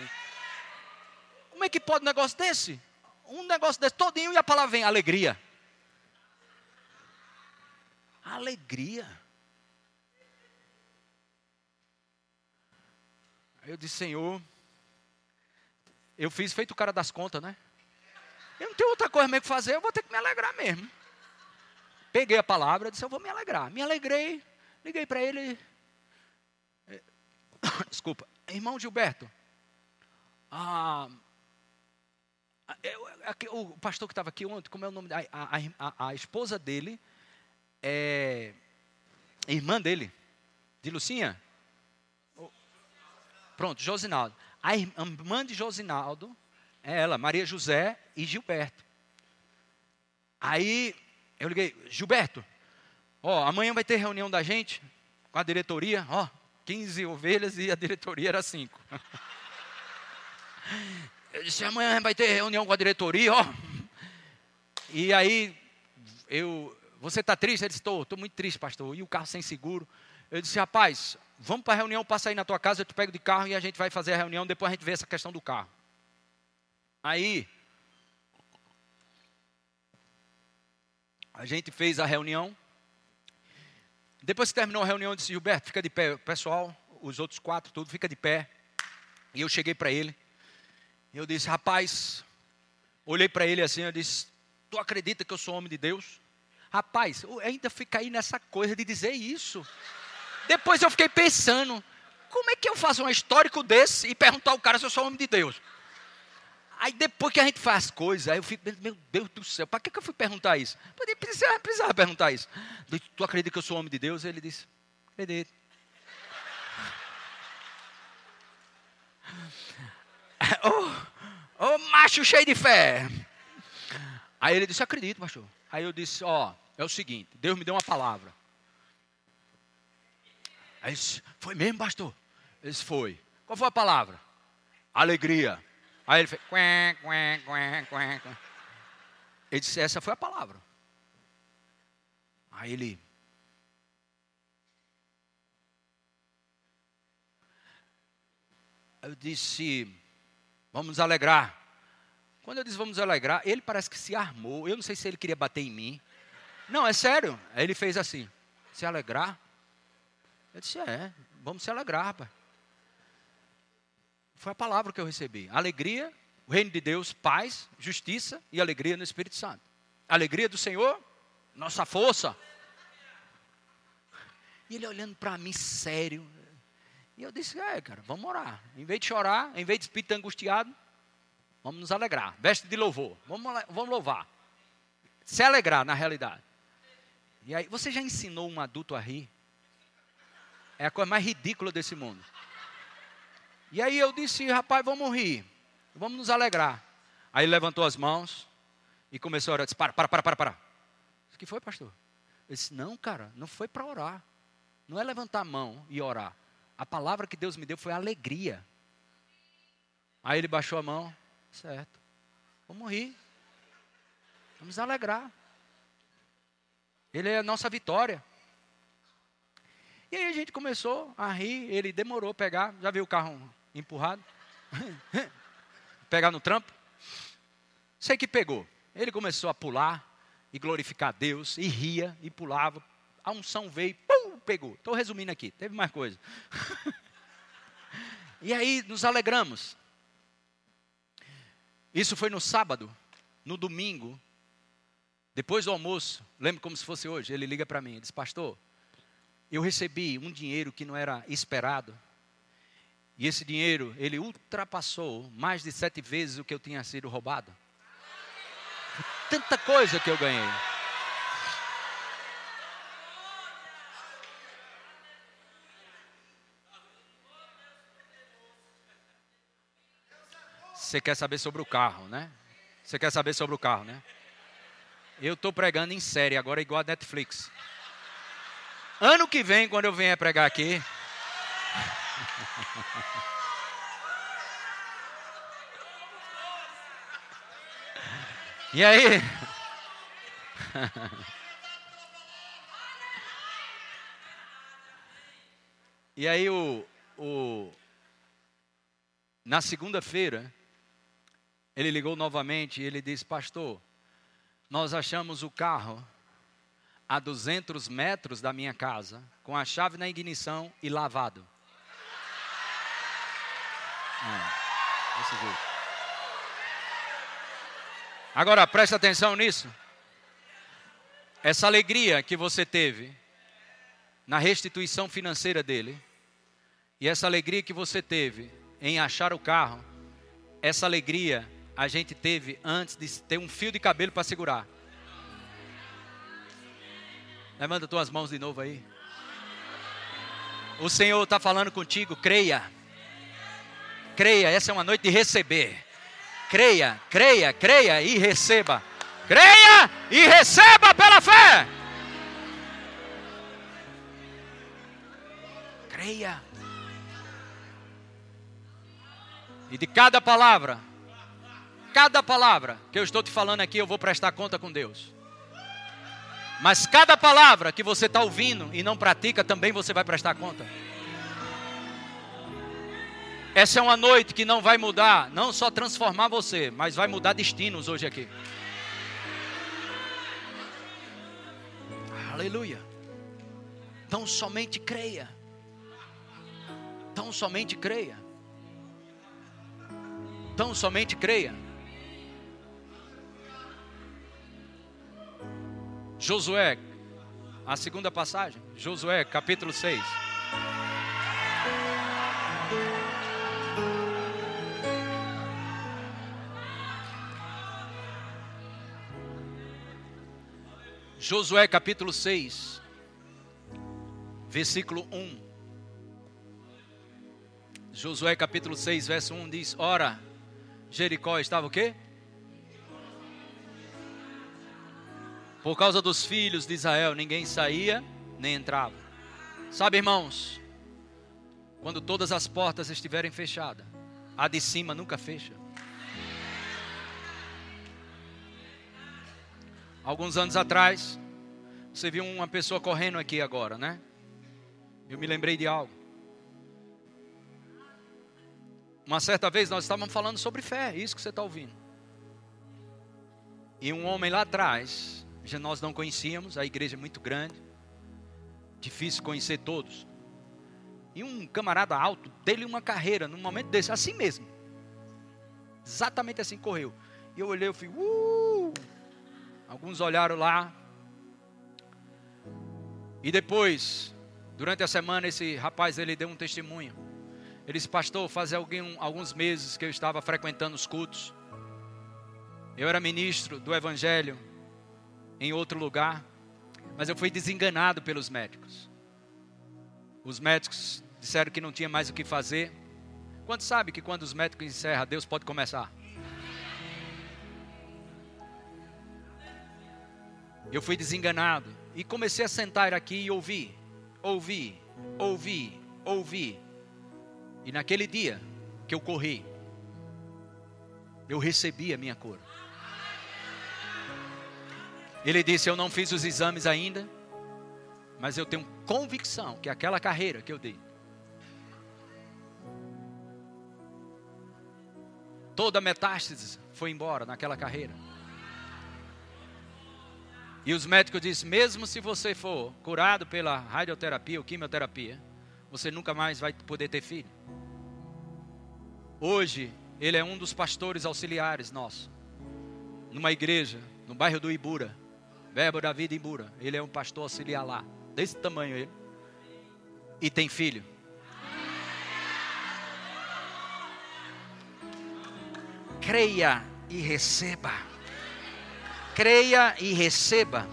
Como é que pode um negócio desse? Um negócio desse todinho e a palavra vem, alegria. Alegria. Aí eu disse, Senhor, eu fiz feito o cara das contas, né? Eu não tenho outra coisa mesmo que fazer, eu vou ter que me alegrar mesmo. Peguei a palavra, disse, eu vou me alegrar. Me alegrei, liguei para ele. É, desculpa, irmão Gilberto. Ah, eu, o pastor que estava aqui ontem, como é o nome? A, a, a, a esposa dele é irmã dele, de Lucinha. Pronto, Josinaldo. A irmã de Josinaldo é ela, Maria José e Gilberto. Aí eu liguei, Gilberto, ó, amanhã vai ter reunião da gente com a diretoria, ó, 15 ovelhas e a diretoria era 5. Eu disse, amanhã vai ter reunião com a diretoria, ó. E aí, eu, você está triste? Ele disse, estou, estou muito triste, pastor. E o carro sem seguro. Eu disse, rapaz, vamos para a reunião, passa aí na tua casa, eu te pego de carro e a gente vai fazer a reunião, depois a gente vê essa questão do carro. Aí, A gente fez a reunião. Depois que terminou a reunião, eu disse: Gilberto, fica de pé. Pessoal, os outros quatro, tudo, fica de pé. E eu cheguei para ele. Eu disse: Rapaz, olhei para ele assim. Eu disse: Tu acredita que eu sou homem de Deus? Rapaz, eu ainda fiquei aí nessa coisa de dizer isso. Depois eu fiquei pensando: Como é que eu faço um histórico desse e perguntar ao cara se eu sou homem de Deus? Aí depois que a gente faz coisas, aí eu fico, meu Deus do céu, para que, que eu fui perguntar isso? Eu precisava, precisava perguntar isso. Tu acredita que eu sou homem de Deus? Ele disse, acredito. Ô, oh, oh, macho cheio de fé. Aí ele disse, acredito, pastor. Aí eu disse, ó, é o seguinte, Deus me deu uma palavra. Aí disse, foi mesmo, pastor? Ele disse, foi. Qual foi a palavra? Alegria. Aí ele fez. Quen, quen, quen, quen. Ele disse: Essa foi a palavra. Aí ele. Eu disse: Vamos nos alegrar. Quando eu disse vamos alegrar, ele parece que se armou. Eu não sei se ele queria bater em mim. Não, é sério. Aí ele fez assim: Se alegrar? Eu disse: É, vamos se alegrar, rapaz. Foi a palavra que eu recebi. Alegria, o reino de Deus, paz, justiça e alegria no Espírito Santo. Alegria do Senhor, nossa força. E ele olhando para mim sério. E eu disse: É, cara, vamos orar. Em vez de chorar, em vez de espírito angustiado, vamos nos alegrar. Veste de louvor. Vamos, vamos louvar. Se alegrar na realidade. E aí, você já ensinou um adulto a rir? É a coisa mais ridícula desse mundo. E aí eu disse, rapaz, vamos rir, vamos nos alegrar. Aí levantou as mãos e começou a orar. Disse, para, para, para, para, para. O que foi, pastor? Eu disse, não, cara, não foi para orar. Não é levantar a mão e orar. A palavra que Deus me deu foi alegria. Aí ele baixou a mão, certo. Vamos rir. Vamos alegrar. Ele é a nossa vitória. E aí a gente começou a rir, ele demorou a pegar, já viu o carro empurrado, pegar no trampo. Sei que pegou. Ele começou a pular e glorificar Deus, e ria e pulava. A unção veio, pum, pegou. Estou resumindo aqui, teve mais coisa. e aí nos alegramos. Isso foi no sábado, no domingo, depois do almoço, lembro como se fosse hoje, ele liga para mim e diz, pastor, eu recebi um dinheiro que não era esperado, e esse dinheiro, ele ultrapassou mais de sete vezes o que eu tinha sido roubado. Tanta coisa que eu ganhei. Você quer saber sobre o carro, né? Você quer saber sobre o carro, né? Eu estou pregando em série, agora igual a Netflix. Ano que vem, quando eu venho pregar aqui. E aí? e aí o, o na segunda-feira ele ligou novamente e ele disse: "Pastor, nós achamos o carro a 200 metros da minha casa, com a chave na ignição e lavado." É. Agora preste atenção nisso. Essa alegria que você teve na restituição financeira dele, e essa alegria que você teve em achar o carro, essa alegria a gente teve antes de ter um fio de cabelo para segurar. Levanta tuas mãos de novo aí. O Senhor está falando contigo, creia. Creia, essa é uma noite de receber. Creia, creia, creia e receba. Creia e receba pela fé. Creia. E de cada palavra, cada palavra que eu estou te falando aqui, eu vou prestar conta com Deus. Mas cada palavra que você está ouvindo e não pratica, também você vai prestar conta. Essa é uma noite que não vai mudar, não só transformar você, mas vai mudar destinos hoje aqui. Aleluia. Então somente creia. Então somente creia. Então somente creia. Josué, a segunda passagem, Josué, capítulo 6. Josué capítulo 6, versículo 1. Josué capítulo 6, verso 1 diz: Ora, Jericó estava o quê? Por causa dos filhos de Israel, ninguém saía nem entrava. Sabe, irmãos, quando todas as portas estiverem fechadas, a de cima nunca fecha. Alguns anos atrás, você viu uma pessoa correndo aqui agora, né? Eu me lembrei de algo. Uma certa vez nós estávamos falando sobre fé, isso que você está ouvindo. E um homem lá atrás, nós não conhecíamos, a igreja é muito grande, difícil conhecer todos. E um camarada alto dele uma carreira num momento desse, assim mesmo. Exatamente assim correu. E eu olhei e fui, uh! Alguns olharam lá. E depois, durante a semana, esse rapaz ele deu um testemunho. Ele disse, pastor, fazia algum, alguns meses que eu estava frequentando os cultos. Eu era ministro do evangelho em outro lugar, mas eu fui desenganado pelos médicos. Os médicos disseram que não tinha mais o que fazer. Quanto sabe que quando os médicos encerram, Deus pode começar? Eu fui desenganado e comecei a sentar aqui e ouvir, ouvir, ouvir, ouvir. E naquele dia que eu corri, eu recebi a minha cura. Ele disse: Eu não fiz os exames ainda, mas eu tenho convicção que aquela carreira que eu dei, toda metástase foi embora naquela carreira. E os médicos disseram: mesmo se você for curado pela radioterapia ou quimioterapia, você nunca mais vai poder ter filho. Hoje, ele é um dos pastores auxiliares nossos, numa igreja, no bairro do Ibura, Verbo da Vida Ibura. Ele é um pastor auxiliar lá, desse tamanho ele, e tem filho. Creia e receba creia e receba.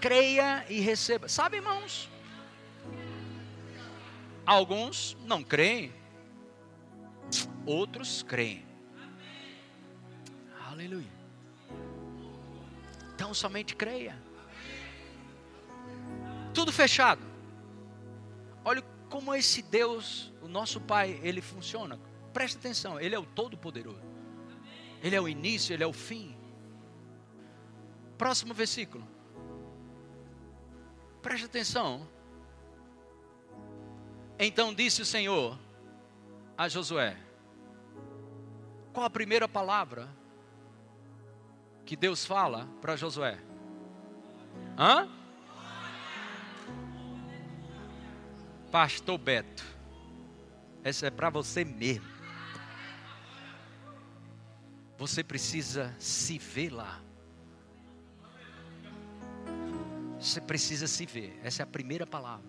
Creia e receba. Sabe, irmãos? Alguns não creem, outros creem. Aleluia. Somente creia. Tudo fechado. Olha como esse Deus, o nosso Pai, ele funciona. Presta atenção, ele é o todo-poderoso. Ele é o início, ele é o fim. Próximo versículo. Preste atenção. Então disse o Senhor a Josué: Qual a primeira palavra que Deus fala para Josué? Hã? Pastor Beto, essa é para você mesmo. Você precisa se ver lá. Você precisa se ver. Essa é a primeira palavra.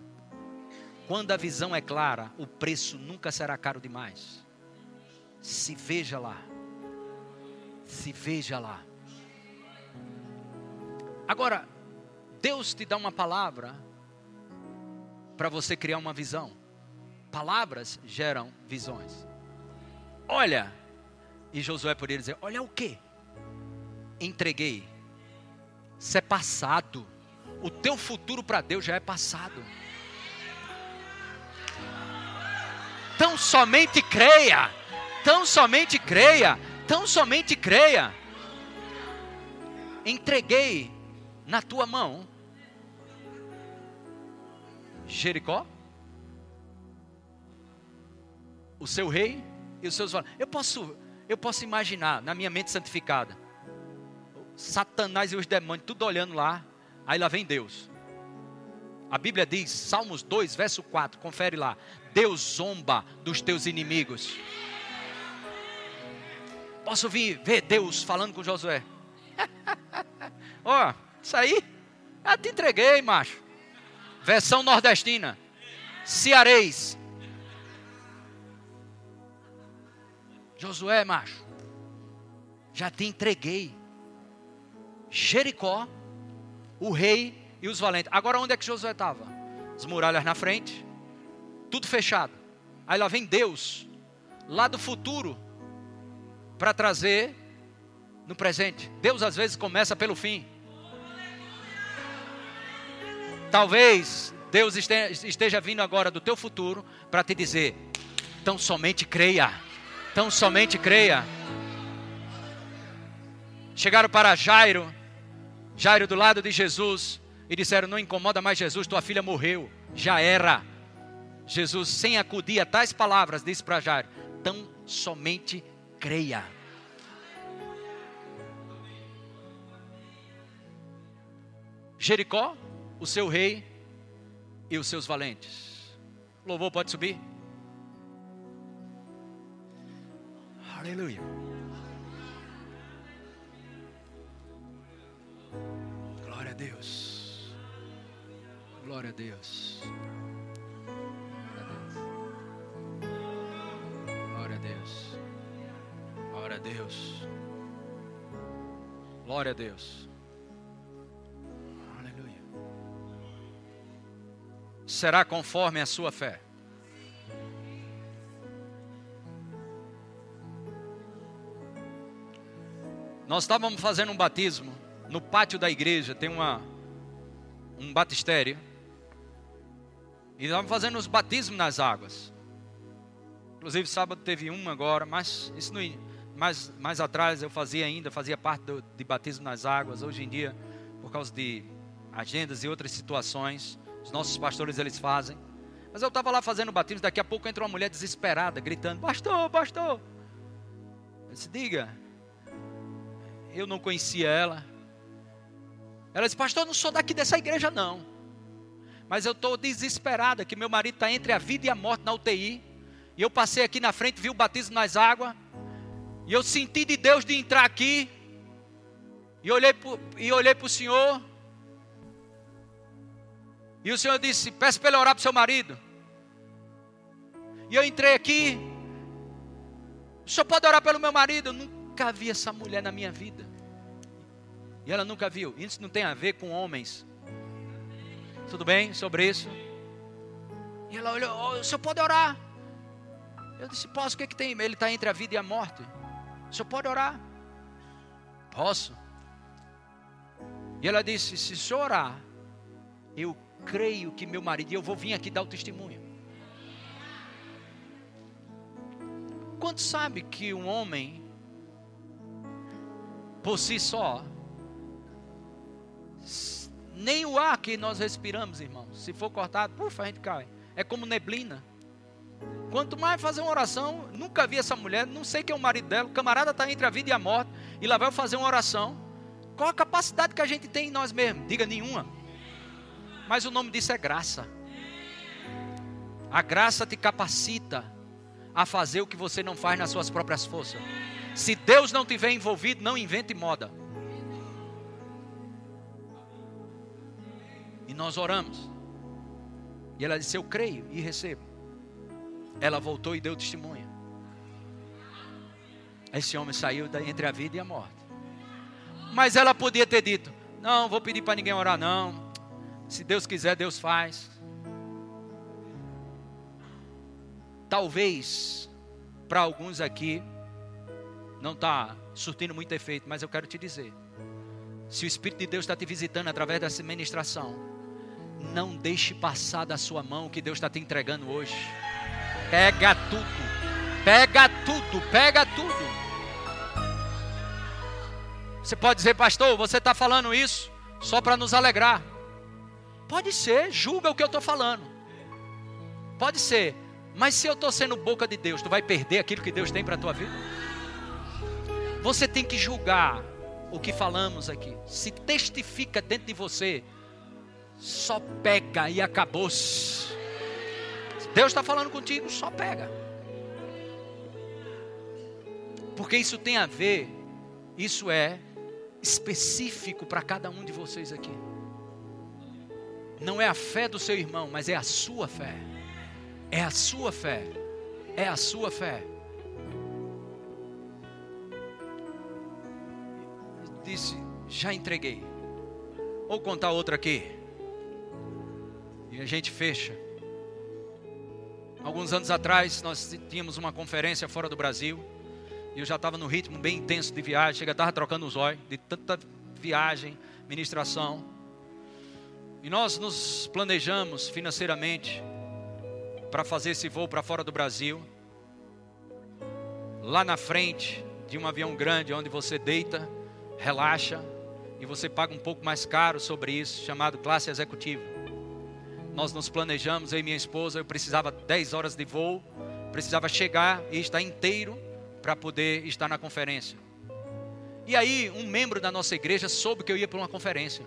Quando a visão é clara, o preço nunca será caro demais. Se veja lá. Se veja lá. Agora, Deus te dá uma palavra para você criar uma visão. Palavras geram visões. Olha, e Josué poderia dizer: Olha o que? Entreguei. Isso é passado o teu futuro para Deus já é passado. Tão somente creia, tão somente creia, tão somente creia. Entreguei na tua mão Jericó, o seu rei e os seus Eu posso, eu posso imaginar na minha mente santificada, Satanás e os demônios tudo olhando lá, Aí lá vem Deus. A Bíblia diz, Salmos 2, verso 4, confere lá. Deus zomba dos teus inimigos. Posso vir ver Deus falando com Josué? Ó, oh, isso aí, eu te entreguei, macho. Versão nordestina. Cearês. Josué, macho. Já te entreguei. Jericó, o rei e os valentes. Agora onde é que Josué estava? As muralhas na frente, tudo fechado. Aí lá vem Deus, lá do futuro, para trazer no presente. Deus às vezes começa pelo fim. Talvez Deus esteja vindo agora do teu futuro para te dizer: tão somente creia, tão somente creia. Chegaram para Jairo, Jairo do lado de Jesus, e disseram: Não incomoda mais Jesus, tua filha morreu, já era. Jesus, sem acudir a tais palavras, disse para Jairo: Tão somente creia. Jericó, o seu rei e os seus valentes. Louvor pode subir. Aleluia. Glória a Deus. Glória a Deus. Glória a Deus. Glória a Deus. Glória a Deus. Será conforme a sua fé. Nós estávamos fazendo um batismo no pátio da igreja, tem uma um batistério. E estávamos fazendo os batismos nas águas. Inclusive sábado teve um agora, mas isso não, mais, mais atrás eu fazia ainda, fazia parte do, de batismo nas águas. Hoje em dia, por causa de agendas e outras situações, os nossos pastores eles fazem. Mas eu estava lá fazendo batismo, daqui a pouco entra uma mulher desesperada, gritando: Pastor, pastor. Eu disse: Diga. Eu não conhecia ela. Ela disse: Pastor, eu não sou daqui dessa igreja, não. Mas eu estou desesperada, que meu marido está entre a vida e a morte na UTI. E eu passei aqui na frente, vi o batismo nas águas. E eu senti de Deus de entrar aqui. E olhei para o Senhor. E o Senhor disse: Peça para ele orar para o seu marido. E eu entrei aqui. O senhor pode orar pelo meu marido? Eu nunca vi essa mulher na minha vida. E ela nunca viu. Isso não tem a ver com homens. Tudo bem sobre isso? E ela olhou: oh, O senhor pode orar? Eu disse: Posso, o que, é que tem? Ele está entre a vida e a morte. O senhor pode orar? Posso. E ela disse: Se o senhor orar, eu creio que meu marido, e eu vou vir aqui dar o testemunho. Quanto sabe que um homem, por si só, nem o ar que nós respiramos, irmãos, se for cortado, pufa, a gente cai. É como neblina. Quanto mais fazer uma oração, nunca vi essa mulher, não sei quem é o marido dela, o camarada está entre a vida e a morte, e lá vai fazer uma oração. Qual a capacidade que a gente tem em nós mesmos? Diga nenhuma. Mas o nome disso é graça. A graça te capacita a fazer o que você não faz nas suas próprias forças. Se Deus não tiver envolvido, não invente moda. E nós oramos. E ela disse: Eu creio e recebo. Ela voltou e deu testemunha. Esse homem saiu entre a vida e a morte. Mas ela podia ter dito: Não, vou pedir para ninguém orar, não. Se Deus quiser, Deus faz. Talvez para alguns aqui não está surtindo muito efeito, mas eu quero te dizer: se o Espírito de Deus está te visitando através dessa ministração, não deixe passar da sua mão o que Deus está te entregando hoje. Pega tudo, pega tudo, pega tudo. Você pode dizer, pastor, você está falando isso só para nos alegrar. Pode ser, julga o que eu estou falando. Pode ser, mas se eu estou sendo boca de Deus, tu vai perder aquilo que Deus tem para a tua vida? Você tem que julgar o que falamos aqui. Se testifica dentro de você só pega e acabou-se. Deus está falando contigo, só pega. Porque isso tem a ver, isso é específico para cada um de vocês aqui. Não é a fé do seu irmão, mas é a sua fé. É a sua fé. É a sua fé. Disse, já entreguei. Vou contar outra aqui. E a gente fecha. Alguns anos atrás, nós tínhamos uma conferência fora do Brasil. E eu já estava no ritmo bem intenso de viagem. Chega, estava trocando os olhos de tanta viagem, ministração. E nós nos planejamos financeiramente para fazer esse voo para fora do Brasil. Lá na frente de um avião grande, onde você deita, relaxa, e você paga um pouco mais caro sobre isso, chamado classe executiva. Nós nos planejamos, eu e minha esposa, eu precisava 10 horas de voo, precisava chegar e estar inteiro para poder estar na conferência. E aí, um membro da nossa igreja soube que eu ia para uma conferência.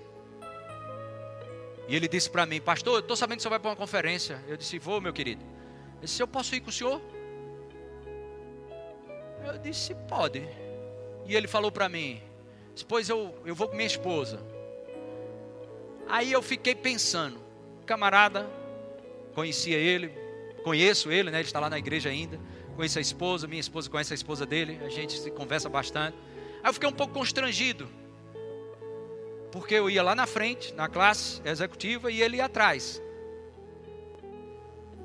E ele disse para mim, pastor, eu estou sabendo que você vai para uma conferência. Eu disse, vou, meu querido. Ele disse, eu posso ir com o senhor? Eu disse, pode. E ele falou para mim, depois eu, eu vou com minha esposa. Aí eu fiquei pensando, camarada, conhecia ele, conheço ele, né? Ele está lá na igreja ainda. Conheço a esposa, minha esposa conhece a esposa dele, a gente se conversa bastante. Aí eu fiquei um pouco constrangido, porque eu ia lá na frente, na classe executiva, e ele ia atrás.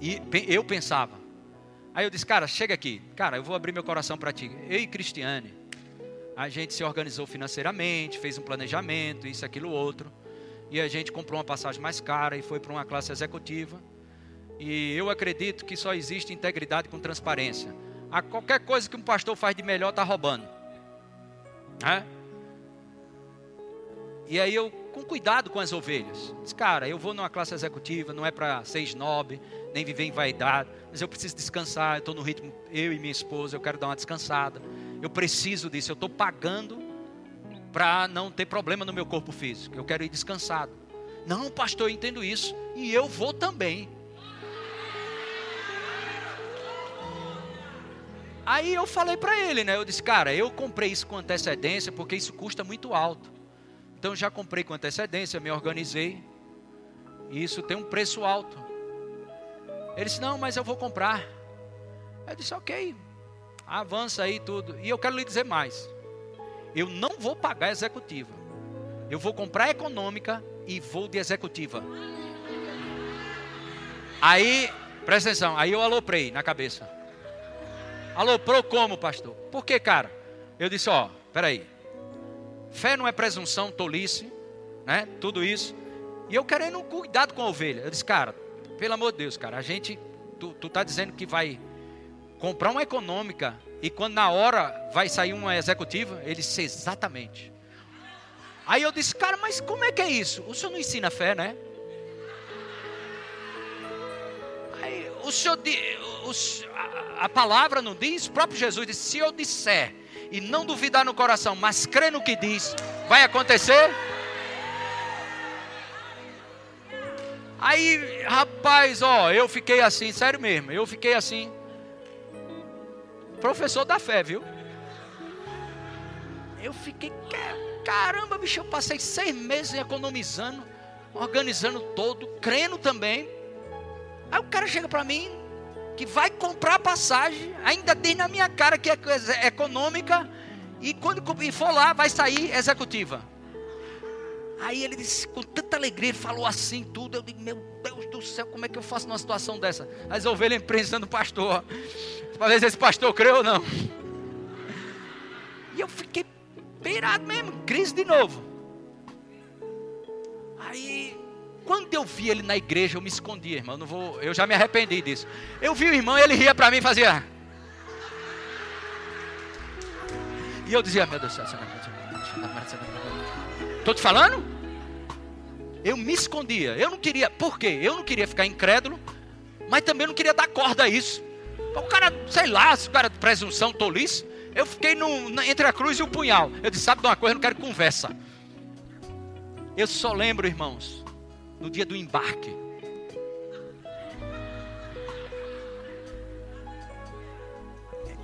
E eu pensava. Aí eu disse, cara, chega aqui, cara, eu vou abrir meu coração para ti. Eu e Cristiane, a gente se organizou financeiramente, fez um planejamento, isso, aquilo, outro. E a gente comprou uma passagem mais cara e foi para uma classe executiva. E eu acredito que só existe integridade com transparência. A qualquer coisa que um pastor faz de melhor está roubando. É? E aí eu, com cuidado com as ovelhas, disse, cara, eu vou numa classe executiva, não é para ser snob, nem viver em vaidade, mas eu preciso descansar, eu estou no ritmo, eu e minha esposa, eu quero dar uma descansada. Eu preciso disso, eu estou pagando para não ter problema no meu corpo físico. Eu quero ir descansado. Não, pastor, eu entendo isso. E eu vou também. Aí eu falei para ele, né? Eu disse, cara, eu comprei isso com antecedência porque isso custa muito alto. Então já comprei com antecedência, me organizei. E isso tem um preço alto. Ele disse: Não, mas eu vou comprar. Eu disse: Ok, avança aí tudo. E eu quero lhe dizer mais: eu não vou pagar executiva. Eu vou comprar econômica e vou de executiva. Aí, presta atenção, aí eu aloprei na cabeça. Aloprou como, pastor? Por que, cara? Eu disse: Ó, peraí. Fé não é presunção, tolice, né? Tudo isso. E eu querendo cuidado com a ovelha. Eu disse, cara, pelo amor de Deus, cara, a gente, tu, tu tá dizendo que vai comprar uma econômica e quando na hora vai sair uma executiva, ele disse exatamente. Aí eu disse, cara, mas como é que é isso? O senhor não ensina fé, né? Aí, o senhor, a, a palavra não diz, o próprio Jesus disse, se eu disser e não duvidar no coração, mas crer no que diz, vai acontecer? Aí, rapaz, ó, eu fiquei assim, sério mesmo, eu fiquei assim. Professor da fé, viu? Eu fiquei, caramba, bicho, eu passei seis meses economizando, organizando todo, crendo também. Aí o cara chega para mim, que vai comprar passagem, ainda tem na minha cara que é econômica, e quando for lá, vai sair executiva. Aí ele disse, com tanta alegria, ele falou assim tudo. Eu digo, meu Deus do céu, como é que eu faço numa situação dessa? As ovelhas imprensando o pastor. Se esse pastor creu ou não. E eu fiquei pirado mesmo, crise de novo. Aí, quando eu vi ele na igreja, eu me escondia, irmão. Eu, não vou, eu já me arrependi disso. Eu vi o irmão, ele ria para mim e fazia. E eu dizia, meu Deus do céu, Estou te falando? Eu me escondia. Eu não queria. Por quê? Eu não queria ficar incrédulo, mas também não queria dar corda a isso. O cara, sei lá, se o cara presunção, tolice. Eu fiquei no, entre a cruz e o punhal. Eu disse: sabe de uma coisa? Eu não quero conversa. Eu só lembro, irmãos, no dia do embarque.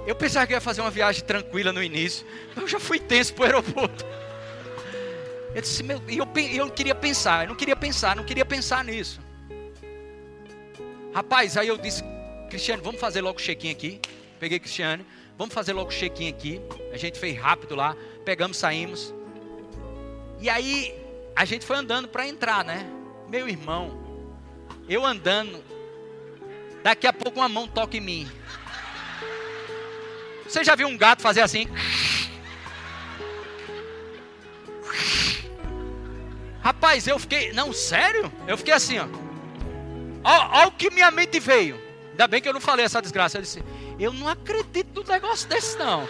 Eu pensava que ia fazer uma viagem tranquila no início. Eu já fui tenso para o aeroporto. Eu disse, meu, eu, eu queria pensar, eu não queria pensar, não queria pensar nisso. Rapaz, aí eu disse, Cristiano, vamos fazer logo o check-in aqui. Peguei Cristiano, vamos fazer logo o check-in aqui. A gente fez rápido lá, pegamos, saímos. E aí a gente foi andando para entrar, né? Meu irmão, eu andando, daqui a pouco uma mão toca em mim. Você já viu um gato fazer assim? Rapaz, eu fiquei. Não, sério? Eu fiquei assim, ó. Olha o que minha mente veio. Ainda bem que eu não falei essa desgraça. Eu disse: Eu não acredito no negócio desse, não.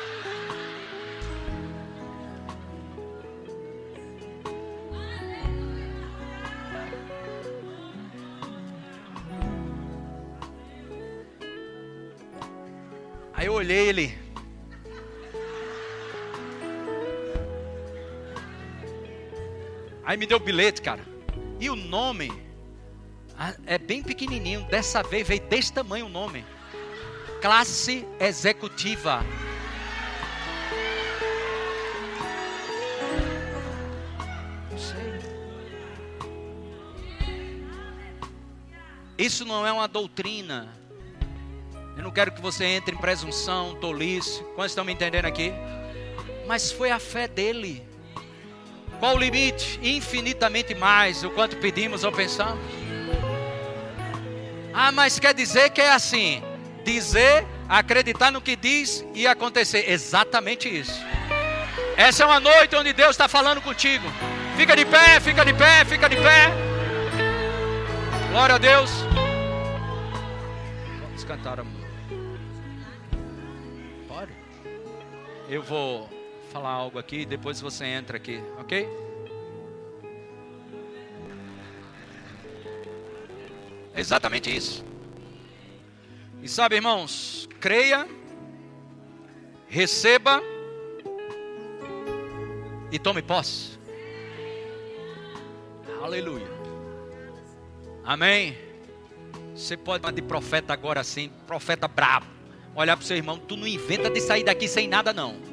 Eu olhei ele. Aí me deu o bilhete, cara. E o nome ah, é bem pequenininho. Dessa vez veio desse tamanho o nome. Classe executiva. Não sei. Isso não é uma doutrina. Eu não quero que você entre em presunção, tolice. Quantos estão me entendendo aqui? Mas foi a fé dele. Qual o limite? Infinitamente mais o quanto pedimos ou pensamos. Ah, mas quer dizer que é assim: dizer, acreditar no que diz e acontecer. Exatamente isso. Essa é uma noite onde Deus está falando contigo. Fica de pé, fica de pé, fica de pé. Glória a Deus. Vamos cantar a Eu vou falar algo aqui, depois você entra aqui, ok? Exatamente isso. E sabe, irmãos, creia, receba e tome posse. Aleluia. Amém. Você pode falar de profeta agora assim, profeta brabo. Olhar para o seu irmão, tu não inventa de sair daqui sem nada não.